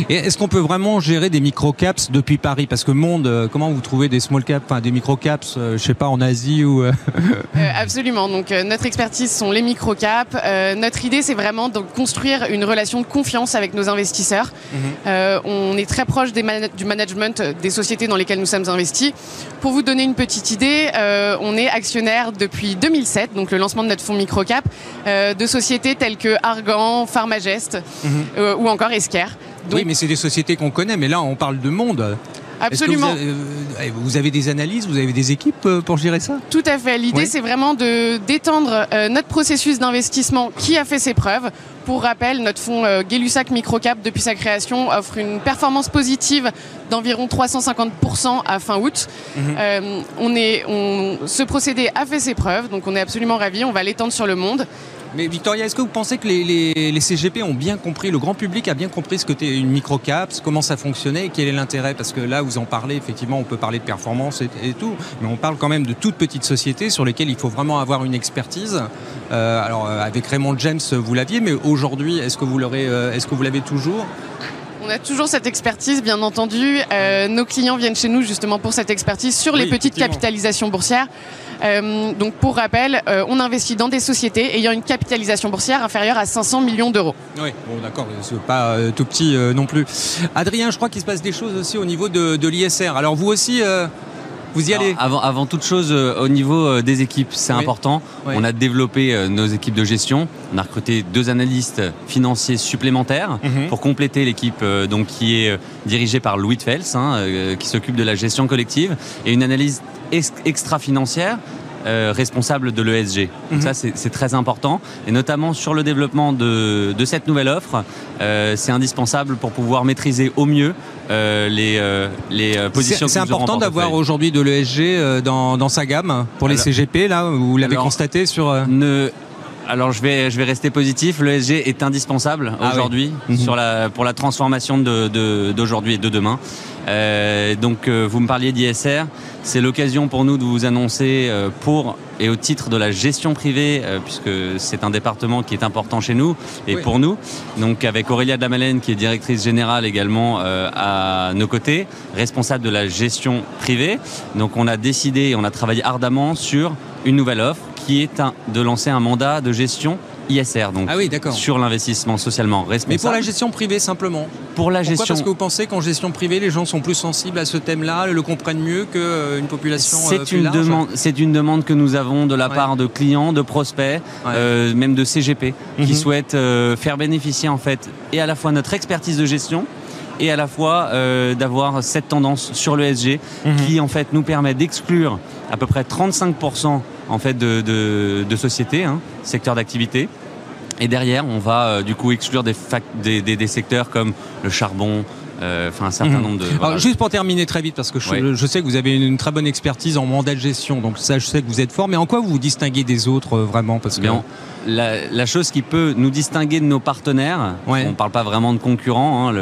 Et est-ce qu'on peut vraiment gérer des microcaps depuis Paris? Parce que monde, euh, comment vous trouvez des small caps, enfin des microcaps, euh, je sais pas, en Asie ou euh, [LAUGHS] Absolument. Donc notre expertise sont les microcaps. notre idée, c'est vraiment de construire une relation de confiance avec nos investisseurs. Mhm. on est très proche du management des sociétés dans lesquelles nous sommes investis. Pour vous donner une petite idée, on est actionnaire depuis 2007, donc le lancement de notre fonds microcap, de sociétés telles que Argan, Pharmagest mhm. ou encore Oui, mais c'est des sociétés qu'on connaît, mais là, on parle de monde. Absolument. Vous avez, euh, vous avez, des analyses, vous avez des équipes euh, pour gérer ça? Tout à fait. L'idée, c'est vraiment d'étendre euh, notre processus d'investissement qui a fait ses preuves. Pour rappel, notre fonds Gay-Lussac Microcap, depuis sa création, offre une performance positive d'environ 350% à fin août. Mhm. on est, on, ce procédé a fait ses preuves, donc on est absolument ravis. On va l'étendre sur le monde. Mais Victoria, est-ce que vous pensez que les, CGP ont bien compris, le grand public a bien compris ce que c'était une microcap, comment ça fonctionnait quel est l'intérêt? Parce que là, vous en parlez, effectivement, on peut parler de performance et, tout, mais on parle quand même de toutes petites sociétés sur lesquelles il faut vraiment avoir une expertise. Euh, alors, euh, avec Raymond James, vous l'aviez, mais aujourd'hui, est-ce que vous euh, est-ce que vous l'avez toujours? On a toujours cette expertise, bien entendu. nos clients viennent chez nous justement pour cette expertise sur les petites capitalisations boursières. Euh, donc pour rappel, euh, on investit dans des sociétés ayant une capitalisation boursière inférieure à 500 millions d'euros. Oui, bon d'accord, c'est pas euh, tout petit non plus. Adrien, je crois qu'il se passe des choses aussi au niveau de, l'ISR. Alors vous aussi Vous y allez avant, avant toute chose, euh, au niveau euh, des équipes, c'est important. On a développé euh, nos équipes de gestion. On a recruté deux analystes financiers supplémentaires mhm. pour compléter l'équipe donc qui est dirigée par Louis Fels, hein, qui s'occupe de la gestion collective, et une analyse extra-financière euh, responsable de l'ESG. Donc mhm. ça, c'est très important. Et notamment sur le développement de, cette nouvelle offre, euh, c'est indispensable pour pouvoir maîtriser au mieux euh, les, les positions C'est important d'avoir aujourd'hui de l'ESG dans, dans, sa gamme pour les CGP, là, vous l'avez constaté sur... Ne, alors je vais, je vais rester positif. L'ESG est indispensable ah aujourd'hui mhm. sur la, pour la transformation d'aujourd'hui de, et de demain. Euh, donc euh, vous me parliez d'ISR, c'est l'occasion pour nous de vous annoncer euh, pour et au titre de la gestion privée, puisque c'est un département qui est important chez nous et pour nous. Donc avec Aurélia Damalène qui est directrice générale également à nos côtés, responsable de la gestion privée. Donc on a décidé, on a travaillé ardemment sur une nouvelle offre qui est un, de lancer un mandat de gestion ISR, donc ah oui, sur l'investissement socialement responsable. Mais pour la gestion privée simplement Pour la Pourquoi Parce que vous pensez qu'en gestion privée, les gens sont plus sensibles à ce thème-là, le comprennent mieux qu'une euh, population euh, C'est une demande. C'est une demande que nous avons de la part de clients, de prospects, euh, même de CGP, qui mhm. souhaitent faire bénéficier en fait et à la fois notre expertise de gestion et à la fois d'avoir cette tendance sur le SG mhm. qui en fait nous permet d'exclure à peu près 35% en fait de, sociétés, hein, secteurs d'activité. Et derrière, on va euh, du coup exclure des, secteurs comme le charbon, enfin un certain nombre de. Alors, juste pour terminer très vite, parce que je, sais que vous avez une, très bonne expertise en mandat de gestion, donc ça, je sais que vous êtes fort. Mais en quoi vous vous distinguez des autres euh, vraiment? Parce que la, chose qui peut nous distinguer de nos partenaires, on ne parle pas vraiment de concurrents, hein,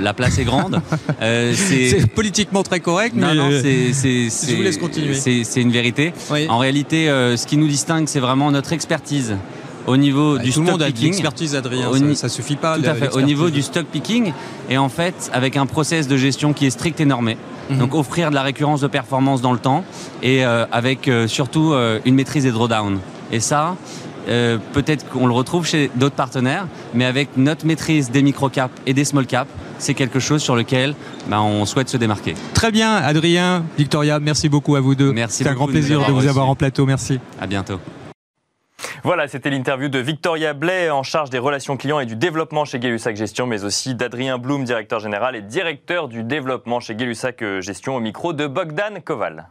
la place est grande. [LAUGHS] c'est politiquement très correct, mais non, c'est, je vous laisse continuer. C'est une vérité. En réalité, ce qui nous distingue, c'est vraiment notre expertise au niveau du tout stock le monde picking. expertise, Adrien, ça, suffit pas. Tout à fait. Au niveau du stock picking, et en fait, avec un process de gestion qui est strict et normé. Mhm. Donc offrir de la récurrence de performance dans le temps et euh, avec euh, surtout euh, une maîtrise des drawdowns. Et ça, peut-être qu'on le retrouve chez d'autres partenaires, mais avec notre maîtrise des micro-caps et des small-caps, c'est quelque chose sur lequel ben, on souhaite se démarquer. Très bien, Adrien, Victoria, merci beaucoup à vous deux. Merci. C'est un grand plaisir de vous avoir en plateau. Merci. À bientôt. Voilà, c'était l'interview de Victoria Blais en charge des relations clients et du développement chez gay Gestion, mais aussi d'Adrien Blum, directeur général et directeur du développement chez gay Gestion, au micro de Bogdan Koval.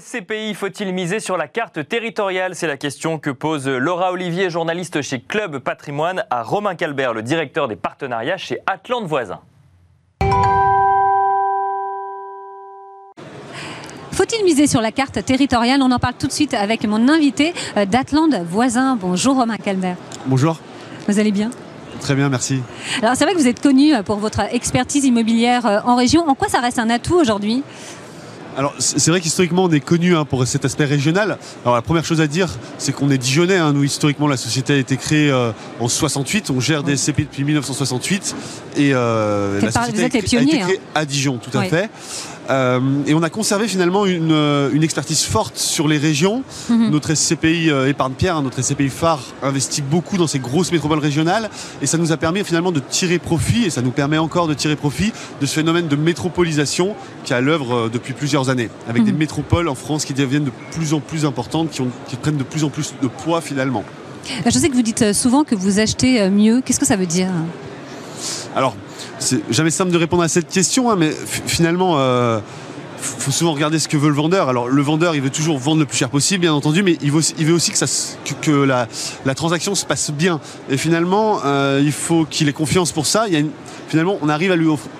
SCPI, faut-il miser sur la carte territoriale? C'est la question que pose Laura Olivier, journaliste chez Club Patrimoine, à Romain Calbert, le directeur des partenariats chez Atlante Voisin. Faut-il miser sur la carte territoriale? On en parle tout de suite avec mon invité euh, d'Atlante voisin. Bonjour Romain Calder. Bonjour. Vous allez bien? Très bien, merci. Alors c'est vrai que vous êtes connu euh, pour votre expertise immobilière euh, en région. En quoi ça reste un atout aujourd'hui? Alors c'est vrai qu'historiquement on est connu hein, pour cet aspect régional. Alors la première chose à dire, c'est qu'on est dijonnais. Hein. Nous historiquement la société a été créée en 68. On gère des SCP depuis 1968 et la société a, été, créée hein. à Dijon, tout à fait. Euh, et on a conservé finalement une, euh, expertise forte sur les régions. Mhm. Notre SCPI euh, Épargne-Pierre, hein, notre SCPI phare, investit beaucoup dans ces grosses métropoles régionales. Et ça nous a permis finalement de tirer profit, et ça nous permet encore de tirer profit de ce phénomène de métropolisation qui est à l'œuvre depuis plusieurs années. Avec des mhm. métropoles en France qui deviennent de plus en plus importantes, qui, qui prennent de plus en plus de poids finalement. Je sais que vous dites souvent que vous achetez mieux. Qu'est-ce que ça veut dire? Alors, c'est jamais simple de répondre à cette question, hein, mais finalement, il euh, faut souvent regarder ce que veut le vendeur. Alors le vendeur, il veut toujours vendre le plus cher possible, bien entendu, mais il veut, aussi que, la, transaction se passe bien. Et finalement, euh, il faut qu'il ait confiance pour ça. Finalement, on arrive à lui offrir,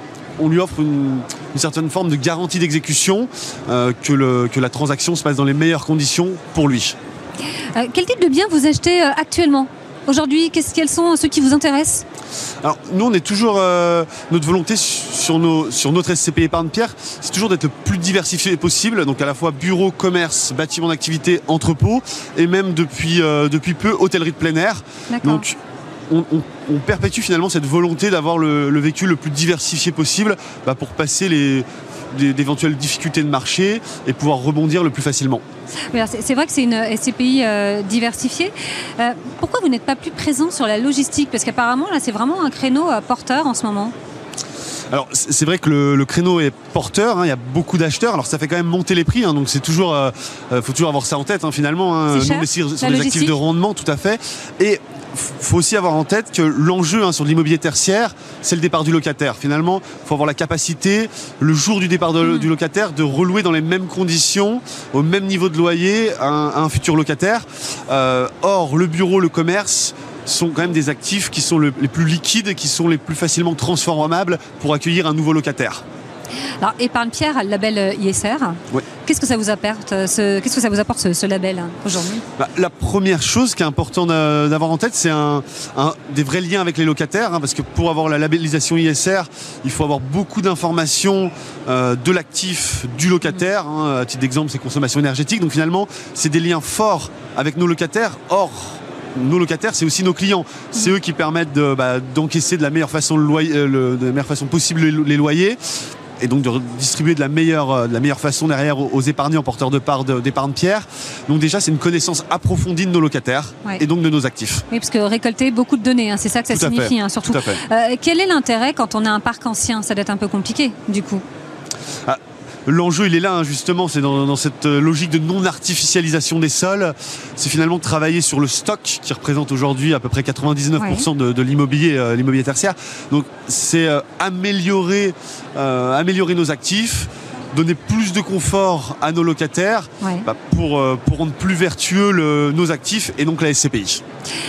on lui offre une, certaine forme de garantie d'exécution, euh, que, que la transaction se passe dans les meilleures conditions pour lui. quel type de bien vous achetez actuellement? Aujourd'hui, quels sont ceux qui vous intéressent? Alors nous on est toujours euh, notre volonté sur, nos, sur notre SCP épargne pierre, c'est toujours d'être le plus diversifié possible, donc à la fois bureau, commerce, bâtiment d'activité, entrepôt, et même depuis, euh, depuis peu hôtellerie de plein air. Donc on, perpétue finalement cette volonté d'avoir le, véhicule le plus diversifié possible bah, pour passer les, d'éventuelles difficultés de marché et pouvoir rebondir le plus facilement. c'est vrai que c'est une SCPI euh, diversifiée. Euh, pourquoi vous n'êtes pas plus présent sur la logistique? Parce qu'apparemment, là, c'est vraiment un créneau euh, porteur en ce moment. Alors c'est vrai que le, créneau est porteur, hein, il y a beaucoup d'acheteurs, alors ça fait quand même monter les prix, hein, donc c'est toujours, euh, euh, faut toujours avoir ça en tête hein, finalement, hein, sur les actifs de rendement, tout à fait. Et faut aussi avoir en tête que l'enjeu hein, sur l'immobilier tertiaire, c'est le départ du locataire. Finalement, il faut avoir la capacité, le jour du départ mm. du locataire, de relouer dans les mêmes conditions, au même niveau de loyer, un, un futur locataire. Euh, or, le bureau, le commerce, sont quand même des actifs qui sont les plus liquides, qui sont les plus facilement transformables pour accueillir un nouveau locataire. Alors, Épargne Pierre le label euh, ISR. Qu'est-ce que ça vous apporte, euh, ce, qu'est-ce que ça vous apporte ce, label hein, aujourd'hui? Bah, La première chose qui est importante d'avoir en tête, c'est un, des vrais liens avec les locataires, hein, parce que pour avoir la labellisation ISR, il faut avoir beaucoup d'informations euh, de l'actif du locataire. Hein. à titre d'exemple, c'est consommation énergétique. Donc finalement, c'est des liens forts avec nos locataires. Or, nos locataires, c'est aussi nos clients. C'est eux qui permettent bah, d'encaisser de, la meilleure façon de la meilleure façon possible les loyers et donc de distribuer de la meilleure, euh, de la meilleure façon derrière aux, épargnants porteurs de part d'épargne pierre. Donc déjà, c'est une connaissance approfondie de nos locataires et donc de nos actifs. Oui, parce que récolter beaucoup de données, hein, c'est ça que ça signifie, hein, surtout. Euh, quel est l'intérêt quand on a un parc ancien? Ça doit être un peu compliqué, du coup. Ah, l'enjeu, il est là, hein, justement, c'est dans, cette euh, logique de non-artificialisation des sols. C'est finalement de travailler sur le stock qui représente aujourd'hui à peu près 99% de, l'immobilier, euh, l'immobilier tertiaire. Donc, c'est euh, améliorer, améliorer nos actifs donner plus de confort à nos locataires bah, pour, pour rendre plus vertueux nos actifs et donc la SCPI.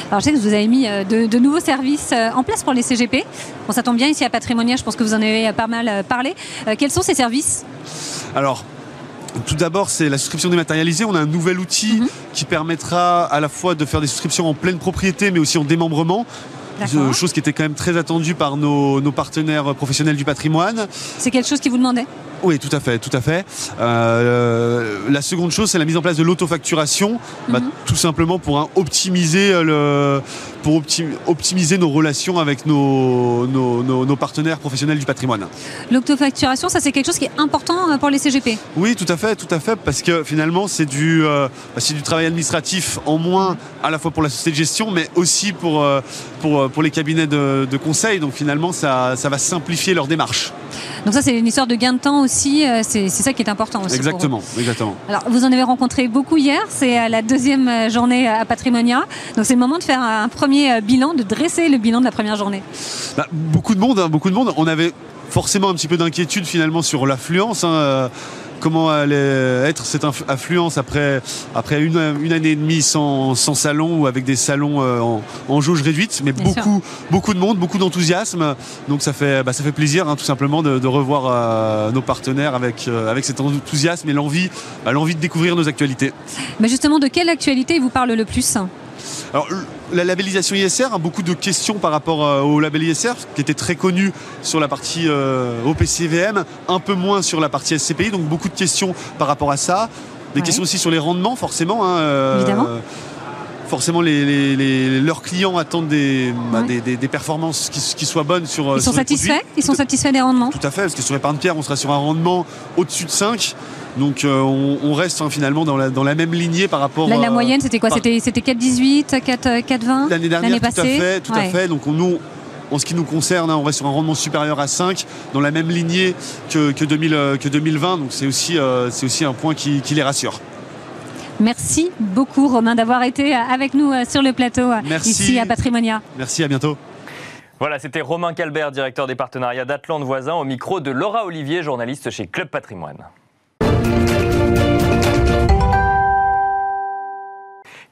Alors je sais que vous avez mis de, nouveaux services en place pour les CGP. Bon, ça tombe bien ici à Patrimonia, je pense que vous en avez pas mal parlé. quels sont ces services? Alors, tout d'abord, c'est la souscription dématérialisée. On a un nouvel outil mhm. qui permettra à la fois de faire des souscriptions en pleine propriété, mais aussi en démembrement. Chose qui était quand même très attendue par nos, partenaires professionnels du patrimoine. C'est quelque chose qui vous demandait? Oui, tout à fait, tout à fait. Euh, la seconde chose, c'est la mise en place de l'autofacturation, bah, mhm. tout simplement pour optimiser le, pour optimiser nos relations avec nos, nos, partenaires professionnels du patrimoine. L'autofacturation, ça c'est quelque chose qui est important euh, pour les CGP Oui, tout à fait, tout à fait, parce que finalement c'est du, euh, bah, du travail administratif en moins à la fois pour la société de gestion, mais aussi pour, euh, pour, pour les cabinets de, conseil. Donc finalement, ça, ça va simplifier leur démarche. Donc ça, c'est une histoire de gain de temps aussi. C'est ça qui est important aussi. Exactement, exactement. Alors, vous en avez rencontré beaucoup hier. C'est la deuxième journée à Patrimonia. Donc c'est le moment de faire un premier euh, bilan, de dresser le bilan de la première journée bah, Beaucoup de monde, hein, beaucoup de monde. On avait forcément un petit peu d'inquiétude finalement sur l'affluence. Hein, euh, comment allait être cette affluence après, après une, année et demie sans, salon ou avec des salons euh, en, jauge réduite, mais beaucoup, beaucoup de monde, beaucoup d'enthousiasme. Donc ça fait, bah, ça fait plaisir hein, tout simplement de, revoir nos partenaires avec, avec cet enthousiasme et l'envie, bah, l'envie de découvrir nos actualités. Mais justement, de quelle actualité vous parle le plus? Alors, la labellisation ISR a beaucoup de questions par rapport euh, au label ISR, qui était très connu sur la partie euh, OPCVM, un peu moins sur la partie SCPI, donc beaucoup de questions par rapport à ça. Des questions aussi sur les rendements, forcément. Hein, euh, Évidemment. Forcément, les, leurs clients attendent des, bah, performances qui, soient bonnes sur. Ils sont satisfaits Ils sont satisfaits des rendements Tout à fait, parce que sur l'épargne pierre, on sera sur un rendement au-dessus de 5. Donc euh, on, reste hein, finalement dans la, dans la même lignée par rapport. La, la moyenne, c'était quoi C'était 4,18, 4,20 L'année dernière, tout à fait, tout à fait. Donc nous, en ce qui nous concerne, hein, on reste sur un rendement supérieur à 5, dans la même lignée que, que, 2020. Donc c'est aussi, euh, aussi un point qui, les rassure. Merci beaucoup Romain d'avoir été avec nous euh, sur le plateau ici à Patrimonia. Merci, à bientôt. Voilà, c'était Romain Calbert, directeur des partenariats d'Atlante Voisin, au micro de Laura Olivier, journaliste chez Club Patrimoine.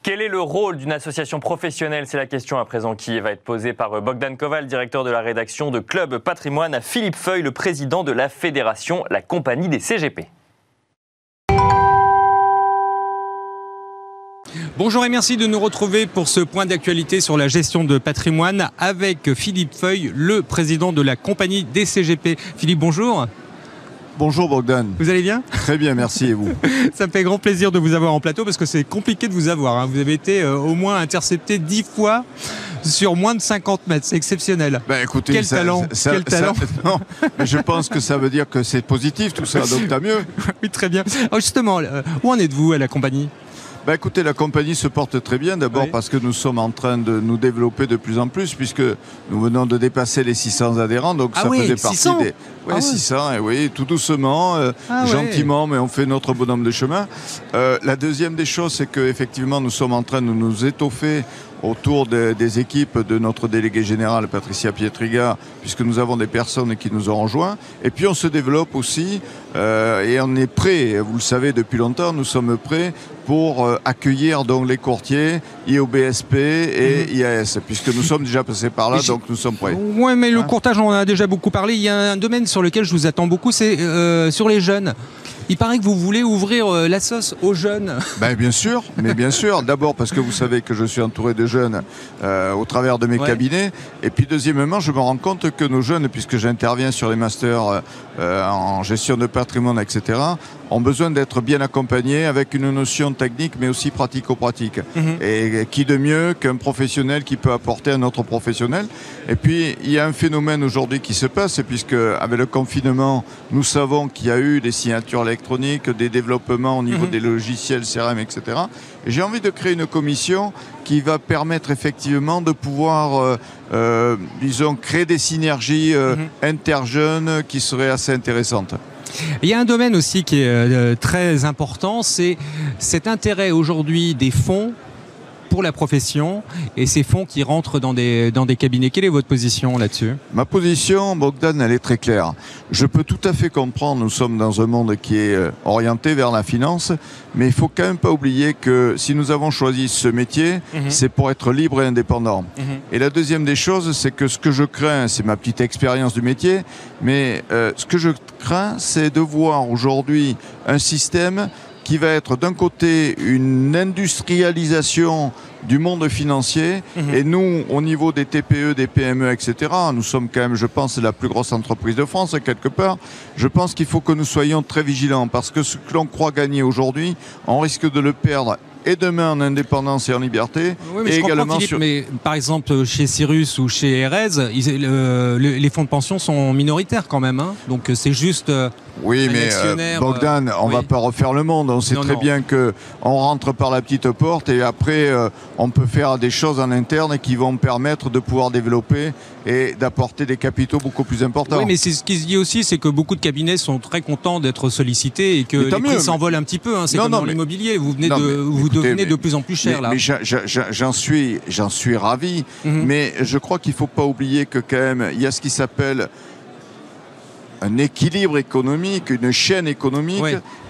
Quel est le rôle d'une association professionnelle? C'est la question à présent qui va être posée par euh, Bogdan Koval, directeur de la rédaction de Club Patrimoine, à Philippe Feuille, le président de la fédération, la compagnie des CGP. Bonjour et merci de nous retrouver pour ce point d'actualité sur la gestion de patrimoine avec Philippe Feuille, le président de la compagnie des CGP. Philippe, bonjour. Bonjour Bogdan. Vous allez bien? Très bien, merci et vous? [LAUGHS] Ça me fait grand plaisir de vous avoir en plateau parce que c'est compliqué de vous avoir. Hein. Vous avez été euh, au moins intercepté dix fois sur moins de 50 mètres. C'est exceptionnel. Ben, écoutez, quel talent, quel talent. [LAUGHS] non, mais je pense que ça veut dire que c'est positif tout ça, donc [LAUGHS] t'as mieux. oui, très bien. justement, euh, où en êtes-vous à la compagnie? Bah, Écoutez, la compagnie se porte très bien, d'abord parce que nous sommes en train de nous développer de plus en plus, puisque nous venons de dépasser les 600 adhérents, donc ah ça oui, faisait partie 600 des... Oui, 600, et oui, tout doucement, euh, ah gentiment, mais on fait notre bonhomme de chemin. Euh, la deuxième des choses, c'est qu'effectivement, nous sommes en train de nous étoffer autour des équipes de notre délégué général Patricia Pietriga, puisque nous avons des personnes qui nous ont rejoints. Et puis on se développe aussi euh, et on est prêt, vous le savez depuis longtemps, nous sommes prêts pour euh, accueillir donc les courtiers IOBSP et mhm. IAS, puisque nous sommes déjà passés par là, donc nous sommes prêts. Oui, mais le hein courtage, on en a déjà beaucoup parlé. Il y a un domaine sur lequel je vous attends beaucoup, c'est euh, sur les jeunes. Il paraît que vous voulez ouvrir euh, la sauce aux jeunes. [LAUGHS] Ben, bien sûr, mais bien sûr. D'abord parce que vous savez que je suis entouré de jeunes euh, au travers de mes cabinets. Et puis deuxièmement, je me rends compte que nos jeunes, puisque j'interviens sur les masters euh, en gestion de patrimoine, etc., ont besoin d'être bien accompagnés avec une notion technique mais aussi pratico-pratique. Mhm. Et qui de mieux qu'un professionnel qui peut apporter un autre professionnel? Et puis il y a un phénomène aujourd'hui qui se passe puisque avec le confinement, nous savons qu'il y a eu des signatures électroniques, des développements au niveau mhm. des logiciels CRM, etc. Et j'ai envie de créer une commission qui va permettre effectivement de pouvoir, euh, euh, disons, créer des synergies euh, mhm. interjeunes qui seraient assez intéressantes. Il y a un domaine aussi qui est euh, très important, c'est cet intérêt aujourd'hui des fonds pour la profession et ces fonds qui rentrent dans des, dans des cabinets. Quelle est votre position là-dessus? Ma position, Bogdan, elle est très claire. Je peux tout à fait comprendre, nous sommes dans un monde qui est euh, orienté vers la finance, mais il faut quand même pas oublier que si nous avons choisi ce métier, mhm. c'est pour être libre et indépendant. Mhm. Et la deuxième des choses, c'est que ce que je crains, c'est ma petite expérience du métier, mais euh, ce que je crains, c'est de voir aujourd'hui un système qui va être d'un côté une industrialisation du monde financier mhm. et nous, au niveau des TPE, des PME, etc., nous sommes quand même, je pense, la plus grosse entreprise de France, quelque part. Je pense qu'il faut que nous soyons très vigilants parce que ce que l'on croit gagner aujourd'hui, on risque de le perdre et demain en indépendance et en liberté. mais et également mais par exemple chez Cyrus ou chez Erez, les fonds de pension sont minoritaires quand même. Hein. donc c'est juste. Euh, oui, mais euh, Bogdan, on ne va pas refaire le monde. On sait très bien que on rentre par la petite porte et après euh, on peut faire des choses en interne qui vont permettre de pouvoir développer et d'apporter des capitaux beaucoup plus importants. Oui, mais c'est ce qui se dit aussi, c'est que beaucoup de cabinets sont très contents d'être sollicités et que les prix s'envolent un petit peu. Hein. C'est comme dans l'immobilier. Vous venez de, vous devenez de plus en plus cher là. Mais j'en suis, j'en suis ravi. Mhm. Mais je crois qu'il ne faut pas oublier que quand même, il y a ce qui s'appelle un équilibre économique, une chaîne économique,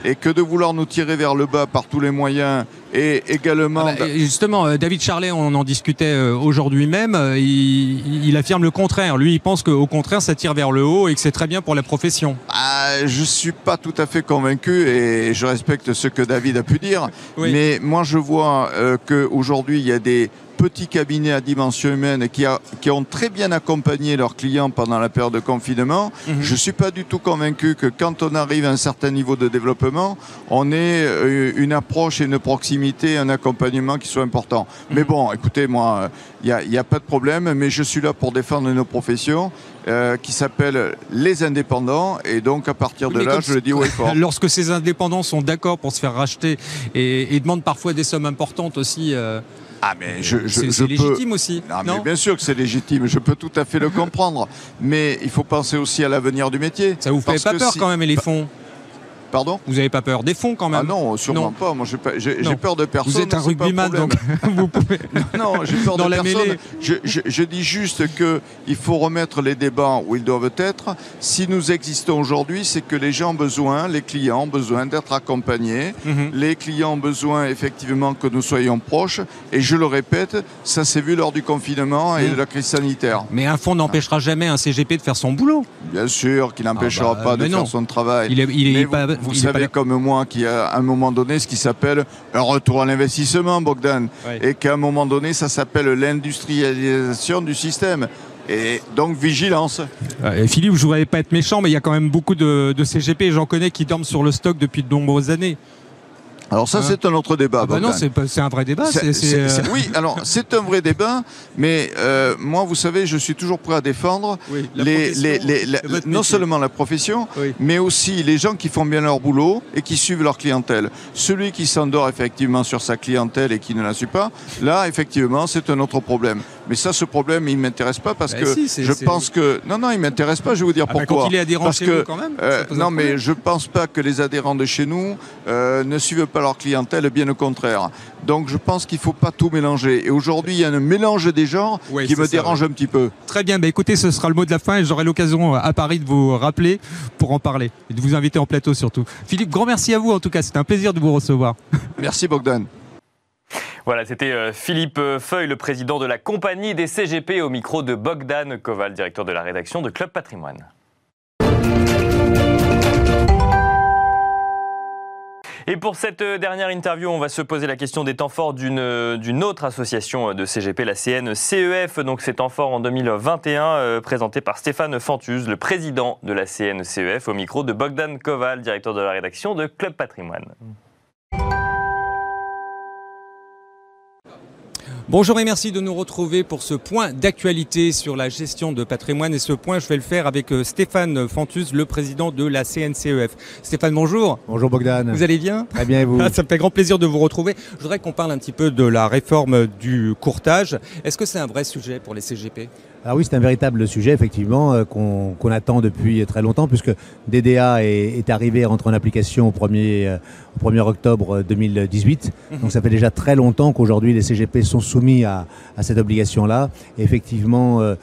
et que de vouloir nous tirer vers le bas par tous les moyens, et également... Ah bah, justement, euh, David Charlet, on en discutait euh, aujourd'hui même, euh, il, affirme le contraire. Lui, il pense qu'au contraire, ça tire vers le haut et que c'est très bien pour la profession. Ah, je ne suis pas tout à fait convaincu, et je respecte ce que David a pu dire, mais moi je vois qu'aujourd'hui, il y a des petits cabinets à dimension humaine qui, a, qui ont très bien accompagné leurs clients pendant la période de confinement. Mhm. Je ne suis pas du tout convaincu que quand on arrive à un certain niveau de développement, on ait euh, une approche et une proximité, un accompagnement qui soit important. Mhm. Mais bon, écoutez, moi, il n'y a, a, pas de problème, mais je suis là pour défendre nos professions. Euh, qui s'appellent les indépendants et donc à partir de là je le dis haut et fort. [LAUGHS] Lorsque ces indépendants sont d'accord pour se faire racheter et, demandent parfois des sommes importantes aussi euh, ah mais je, je c'est légitime aussi. Non, mais bien sûr que c'est légitime. Je peux tout à fait le comprendre. Mais il faut penser aussi à l'avenir du métier. Ça vous fait pas peur quand même les fonds Pardon Vous n'avez pas peur des fonds quand même Ah non, sûrement pas. Moi, j'ai peur de personne. Vous êtes un rugbyman, donc [LAUGHS] vous pouvez. [LAUGHS] Non, j'ai peur de personne. Je, je, dis juste qu'il faut remettre les débats où ils doivent être. Si nous existons aujourd'hui, c'est que les gens ont besoin, les clients ont besoin d'être accompagnés. Mhm. Les clients ont besoin effectivement que nous soyons proches. Et je le répète, ça s'est vu lors du confinement et mhm. de la crise sanitaire. Mais un fonds n'empêchera jamais un CGP de faire son boulot. Bien sûr, qu'il n'empêchera ah bah, pas de faire son travail. Il est, il est pas, vous savez comme moi qu'il y a à un moment donné ce qui s'appelle un retour à l'investissement, Bogdan, et qu'à un moment donné, ça s'appelle l'industrialisation du système. Et donc vigilance. Euh, Philippe, je ne voudrais pas être méchant, mais il y a quand même beaucoup de, CGP, j'en connais, qui dorment sur le stock depuis de nombreuses années. Alors ça, hein c'est un autre débat. Ah bah non, c'est un vrai débat. Euh, oui, [LAUGHS] alors c'est un vrai débat, mais euh, moi, vous savez, je suis toujours prêt à défendre les, non seulement la profession, mais aussi les gens qui font bien leur boulot et qui suivent leur clientèle. Celui qui s'endort effectivement sur sa clientèle et qui ne la suit pas, là, effectivement, c'est un autre problème. Mais ça, ce problème, il ne m'intéresse pas parce bah que je pense que... Non, non, il ne m'intéresse pas, je vais vous dire ah bah pourquoi. quand il est adhérent parce chez que, quand même euh, Non, mais je ne pense pas que les adhérents de chez nous euh, ne suivent pas leur clientèle, bien au contraire. Donc je pense qu'il ne faut pas tout mélanger. Et aujourd'hui, il y a un mélange des genres qui me dérange un petit peu. Très bien, bah écoutez, ce sera le mot de la fin et j'aurai l'occasion euh, à Paris de vous rappeler pour en parler et de vous inviter en plateau surtout. Philippe, grand merci à vous en tout cas, c'est un plaisir de vous recevoir. Merci Bogdan. Voilà, c'était euh, Philippe Feuille, le président de la compagnie des CGP, au micro de Bogdan Koval, directeur de la rédaction de Club Patrimoine. Et pour cette euh, dernière interview, on va se poser la question des temps forts d'une euh, autre association de CGP, la CNCEF. Donc c'est temps fort en 2021, présenté par Stéphane Fantuz, le président de la CNCEF, au micro de Bogdan Koval, directeur de la rédaction de Club Patrimoine. Bonjour et merci de nous retrouver pour ce point d'actualité sur la gestion de patrimoine. Et ce point, je vais le faire avec euh, Stéphane Fantus, le président de la CNCEF. Stéphane, bonjour. Bonjour Bogdan. Vous allez bien? Très bien et vous? [LAUGHS] Ça me fait grand plaisir de vous retrouver. Je voudrais qu'on parle un petit peu de la réforme du courtage. Est-ce que c'est un vrai sujet pour les CGP alors oui, c'est un véritable sujet, effectivement, euh, qu'on attend depuis très longtemps, puisque DDA est, arrivé, à rentrer en application au 1er, euh, au 1er octobre 2018. Mhm. Donc ça fait déjà très longtemps qu'aujourd'hui les CGP sont soumis à, cette obligation-là. effectivement, euh,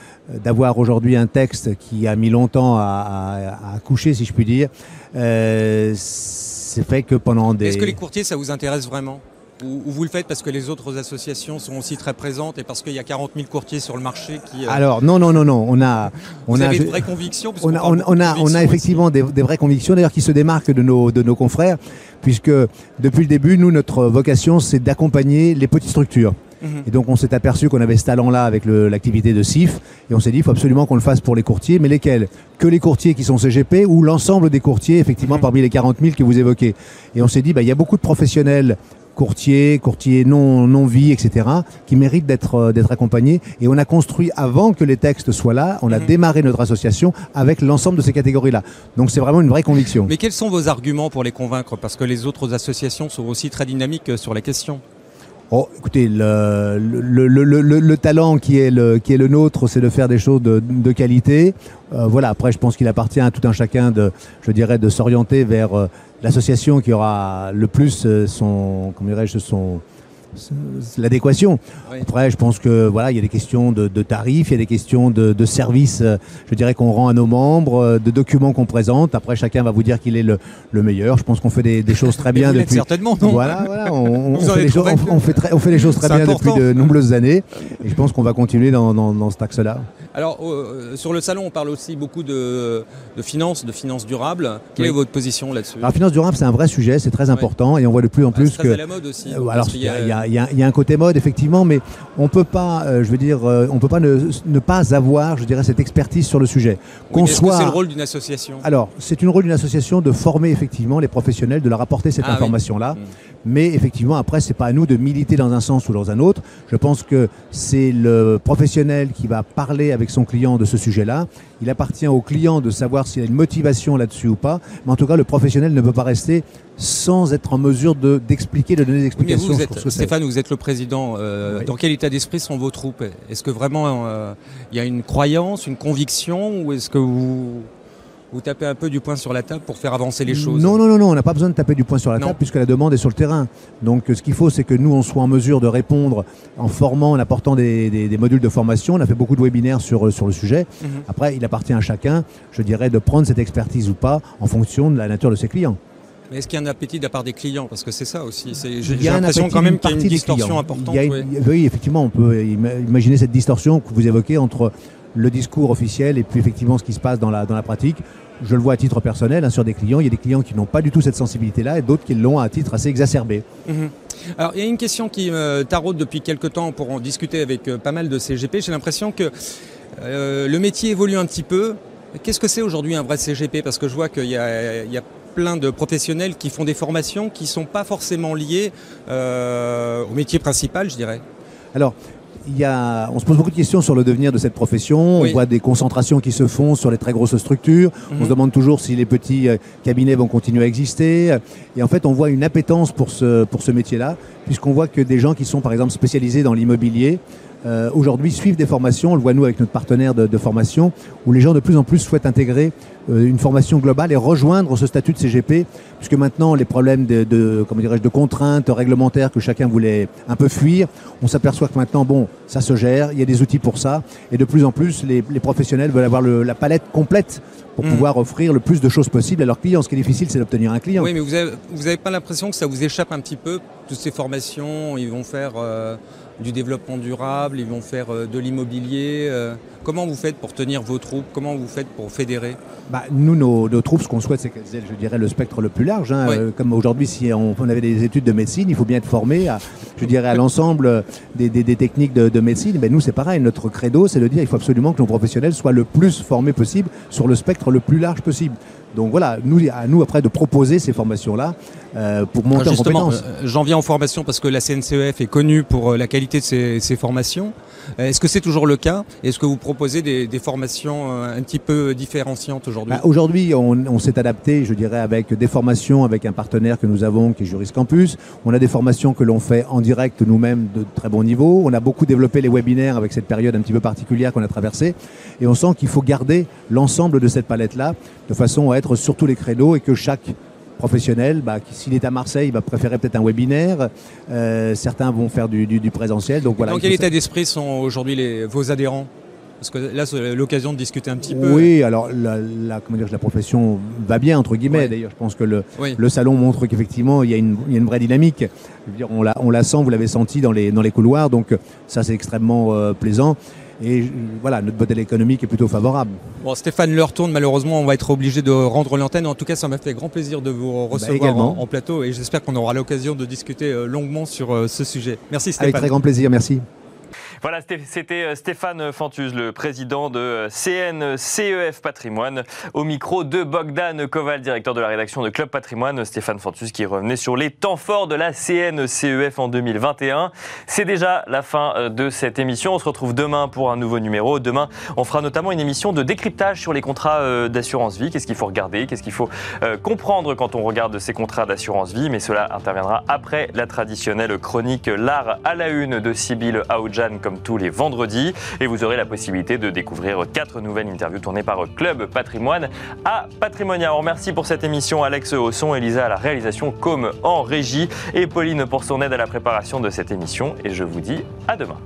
d'avoir aujourd'hui un texte qui a mis longtemps à, à, coucher, si je puis dire, c'est fait que pendant des... Est-ce que les courtiers, ça vous intéresse vraiment? Ou, vous le faites parce que les autres associations sont aussi très présentes et parce qu'il y a 40 000 courtiers sur le marché qui. Euh, Alors non non non non, on a on vous a avez vraies convictions. On a on, a on a effectivement des, vraies convictions d'ailleurs qui se démarquent de nos de nos confrères puisque depuis le début nous notre vocation c'est d'accompagner les petites structures. Mhm. Et donc on s'est aperçu qu'on avait ce talent-là avec l'activité de CIF et on s'est dit il faut absolument qu'on le fasse pour les courtiers, mais lesquels? Que les courtiers qui sont CGP ou l'ensemble des courtiers effectivement mhm. parmi les 40 000 que vous évoquez. Et on s'est dit bah, il y a beaucoup de professionnels courtiers, courtiers non, non vie, etc., qui méritent d'être euh, d'être accompagnés. Et on a construit, avant que les textes soient là, on a mhm. démarré notre association avec l'ensemble de ces catégories-là. Donc c'est vraiment une vraie conviction. Mais quels sont vos arguments pour les convaincre? Parce que les autres associations sont aussi très dynamiques euh, sur la question. Oh, écoutez, le, le, le, le, talent qui est le, nôtre, c'est de faire des choses de, qualité. Euh, voilà. Après, je pense qu'il appartient à tout un chacun de, je dirais, de s'orienter vers l'association qui aura le plus euh, son, comment dirais-je, son, l'adéquation. Après, je pense que voilà, il y a des questions de, tarifs, il y a des questions de, services, euh, je dirais qu'on rend à nos membres, euh, de documents qu'on présente. Après, chacun va vous dire qu'il est le, meilleur. Je pense qu'on fait des, choses très [LAUGHS] bien depuis. Certainement, non? Voilà, voilà, on, [LAUGHS] fait les choses, on, fait on, fait les choses très bien depuis de nombreuses années, et je pense qu'on va continuer dans, dans, dans cet axe-là. Alors, euh, sur le salon, on parle aussi beaucoup de, finances, de finances durables. Quelle est votre position là-dessus Alors, finances durables, c'est un vrai sujet, c'est très important, et on voit de plus en ah, plus que. C'est à la mode aussi. alors, il y, a, un côté mode, effectivement, mais on peut pas, euh, je veux dire, euh, on peut pas ne, pas avoir, je dirais, cette expertise sur le sujet. Qu'on soit. C'est le rôle d'une association? Alors, c'est une rôle d'une association de former effectivement les professionnels, de leur apporter cette ah information-là. Hmm. Mais effectivement, après, c'est pas à nous de militer dans un sens ou dans un autre. Je pense que c'est le professionnel qui va parler avec son client de ce sujet-là. Il appartient au client de savoir s'il a une motivation là-dessus ou pas. Mais en tout cas, le professionnel ne peut pas rester sans être en mesure d'expliquer, de, donner des explications. vous êtes, Stéphane, vous êtes le président. Euh, dans quel état d'esprit sont vos troupes? Est-ce que vraiment euh, il y a une croyance, une conviction, ou est-ce que vous vous tapez un peu du poing sur la table pour faire avancer les choses Non, non, non, non on n'a pas besoin de taper du poing sur la table puisque la demande est sur le terrain. Donc ce qu'il faut, c'est que nous, on soit en mesure de répondre en formant, en apportant des, modules de formation. On a fait beaucoup de webinaires sur, sur le sujet. Mhm. Après, il appartient à chacun, je dirais, de prendre cette expertise ou pas en fonction de la nature de ses clients. Mais est-ce qu'il y a un appétit de la part des clients? Parce que c'est ça aussi. J'ai l'impression quand même qu'il y a une distorsion importante. oui. effectivement, on peut imaginer cette distorsion que vous évoquez entre le discours officiel et puis effectivement ce qui se passe dans la, dans la pratique je le vois à titre personnel hein, sur des clients. Il y a des clients qui n'ont pas du tout cette sensibilité-là et d'autres qui l'ont à titre assez exacerbé. Mhm. Alors, il y a une question qui me taraude depuis quelques temps pour en discuter avec euh, pas mal de CGP. J'ai l'impression que euh, le métier évolue un petit peu. Qu'est-ce que c'est aujourd'hui un vrai CGP Parce que je vois qu'il y, a plein de professionnels qui font des formations qui ne sont pas forcément liées au métier principal, je dirais. Alors, on se pose beaucoup de questions sur le devenir de cette profession. On voit des concentrations qui se font sur les très grosses structures. On mhm. se demande toujours si les petits euh, cabinets vont continuer à exister. Et en fait, on voit une appétence pour ce, pour ce métier-là, puisqu'on voit que des gens qui sont, par exemple, spécialisés dans l'immobilier, euh, aujourd'hui suivent des formations, on le voit nous avec notre partenaire de, formation, où les gens de plus en plus souhaitent intégrer euh, une formation globale et rejoindre ce statut de CGP, puisque maintenant les problèmes de, de comment dirais-je, de contraintes réglementaires que chacun voulait un peu fuir, on s'aperçoit que maintenant, bon, ça se gère, il y a des outils pour ça, et de plus en plus les, professionnels veulent avoir la palette complète pour mmh. pouvoir offrir le plus de choses possibles à leurs clients. Ce qui est difficile, c'est d'obtenir un client. Oui, mais vous n'avez vous avez pas l'impression que ça vous échappe un petit peu, toutes ces formations, ils vont faire... Euh, du développement durable, ils vont faire euh, de l'immobilier. Euh. Comment vous faites pour tenir vos troupes? Comment vous faites pour fédérer? Bah, Nous, nos, troupes, ce qu'on souhaite, c'est qu'elles aient, je dirais, le spectre le plus large. Hein. Euh, comme aujourd'hui, si on, avait des études de médecine, il faut bien être formé à, je dirais, à l'ensemble des, techniques de, médecine. Ben, nous, c'est pareil. Notre credo, c'est de dire qu'il faut absolument que nos professionnels soient le plus formés possible sur le spectre le plus large possible. Donc voilà, nous, à nous après de proposer ces formations-là euh, pour monter en compétences. Euh, j'en viens en formation parce que la CNCEF est connue pour euh, la qualité de ses, formations. Est-ce que c'est toujours le cas? Est-ce que vous proposez des, formations un petit peu différenciantes aujourd'hui? Bah, Aujourd'hui, on, s'est adapté, je dirais, avec des formations avec un partenaire que nous avons qui est Juris Campus. On a des formations que l'on fait en direct nous-mêmes de très bon niveau. On a beaucoup développé les webinaires avec cette période un petit peu particulière qu'on a traversée. Et on sent qu'il faut garder l'ensemble de cette palette-là de façon à être sur tous les créneaux et que chaque professionnel, bah, s'il est à Marseille, il va préférer peut-être un webinaire. Euh, certains vont faire du, présentiel. Donc voilà. Dans quel état d'esprit sont aujourd'hui vos adhérents? Parce que là, c'est l'occasion de discuter un petit peu. Oui, alors la, comment dire, la profession va bien, entre guillemets. D'ailleurs, je pense que le, le salon montre qu'effectivement, il, y a une, il y a une vraie dynamique. Je veux dire, on, la, on la sent, vous l'avez senti dans les, dans les couloirs, donc ça, c'est extrêmement euh, plaisant. Et voilà, notre modèle économique est plutôt favorable. Bon, Stéphane leur tourne, malheureusement, on va être obligé de rendre l'antenne. En tout cas, ça m'a fait grand plaisir de vous recevoir en, en, plateau et j'espère qu'on aura l'occasion de discuter euh, longuement sur euh, ce sujet. Merci Stéphane. Avec très grand plaisir, merci. Voilà, c'était euh, Stéphane Fantuz, le président de euh, CNCEF Patrimoine, au micro de Bogdan Koval, directeur de la rédaction de Club Patrimoine. Stéphane Fantuz qui revenait sur les temps forts de la CNCEF en 2021. C'est déjà la fin euh, de cette émission. On se retrouve demain pour un nouveau numéro. Demain, on fera notamment une émission de décryptage sur les contrats d'assurance vie. Qu'est-ce qu'il faut regarder? Qu'est-ce qu'il faut comprendre quand on regarde ces contrats d'assurance vie? Mais cela interviendra après la traditionnelle chronique L'art à la une de Sybille Aoudjan comme tous les vendredis. Et vous aurez la possibilité de découvrir quatre nouvelles interviews tournées par Club Patrimoine à Patrimonia. On remercie pour cette émission Alex Hausson, Elisa à la réalisation, comme en régie, et Pauline pour son aide à la préparation de cette émission. Et je vous dis à demain.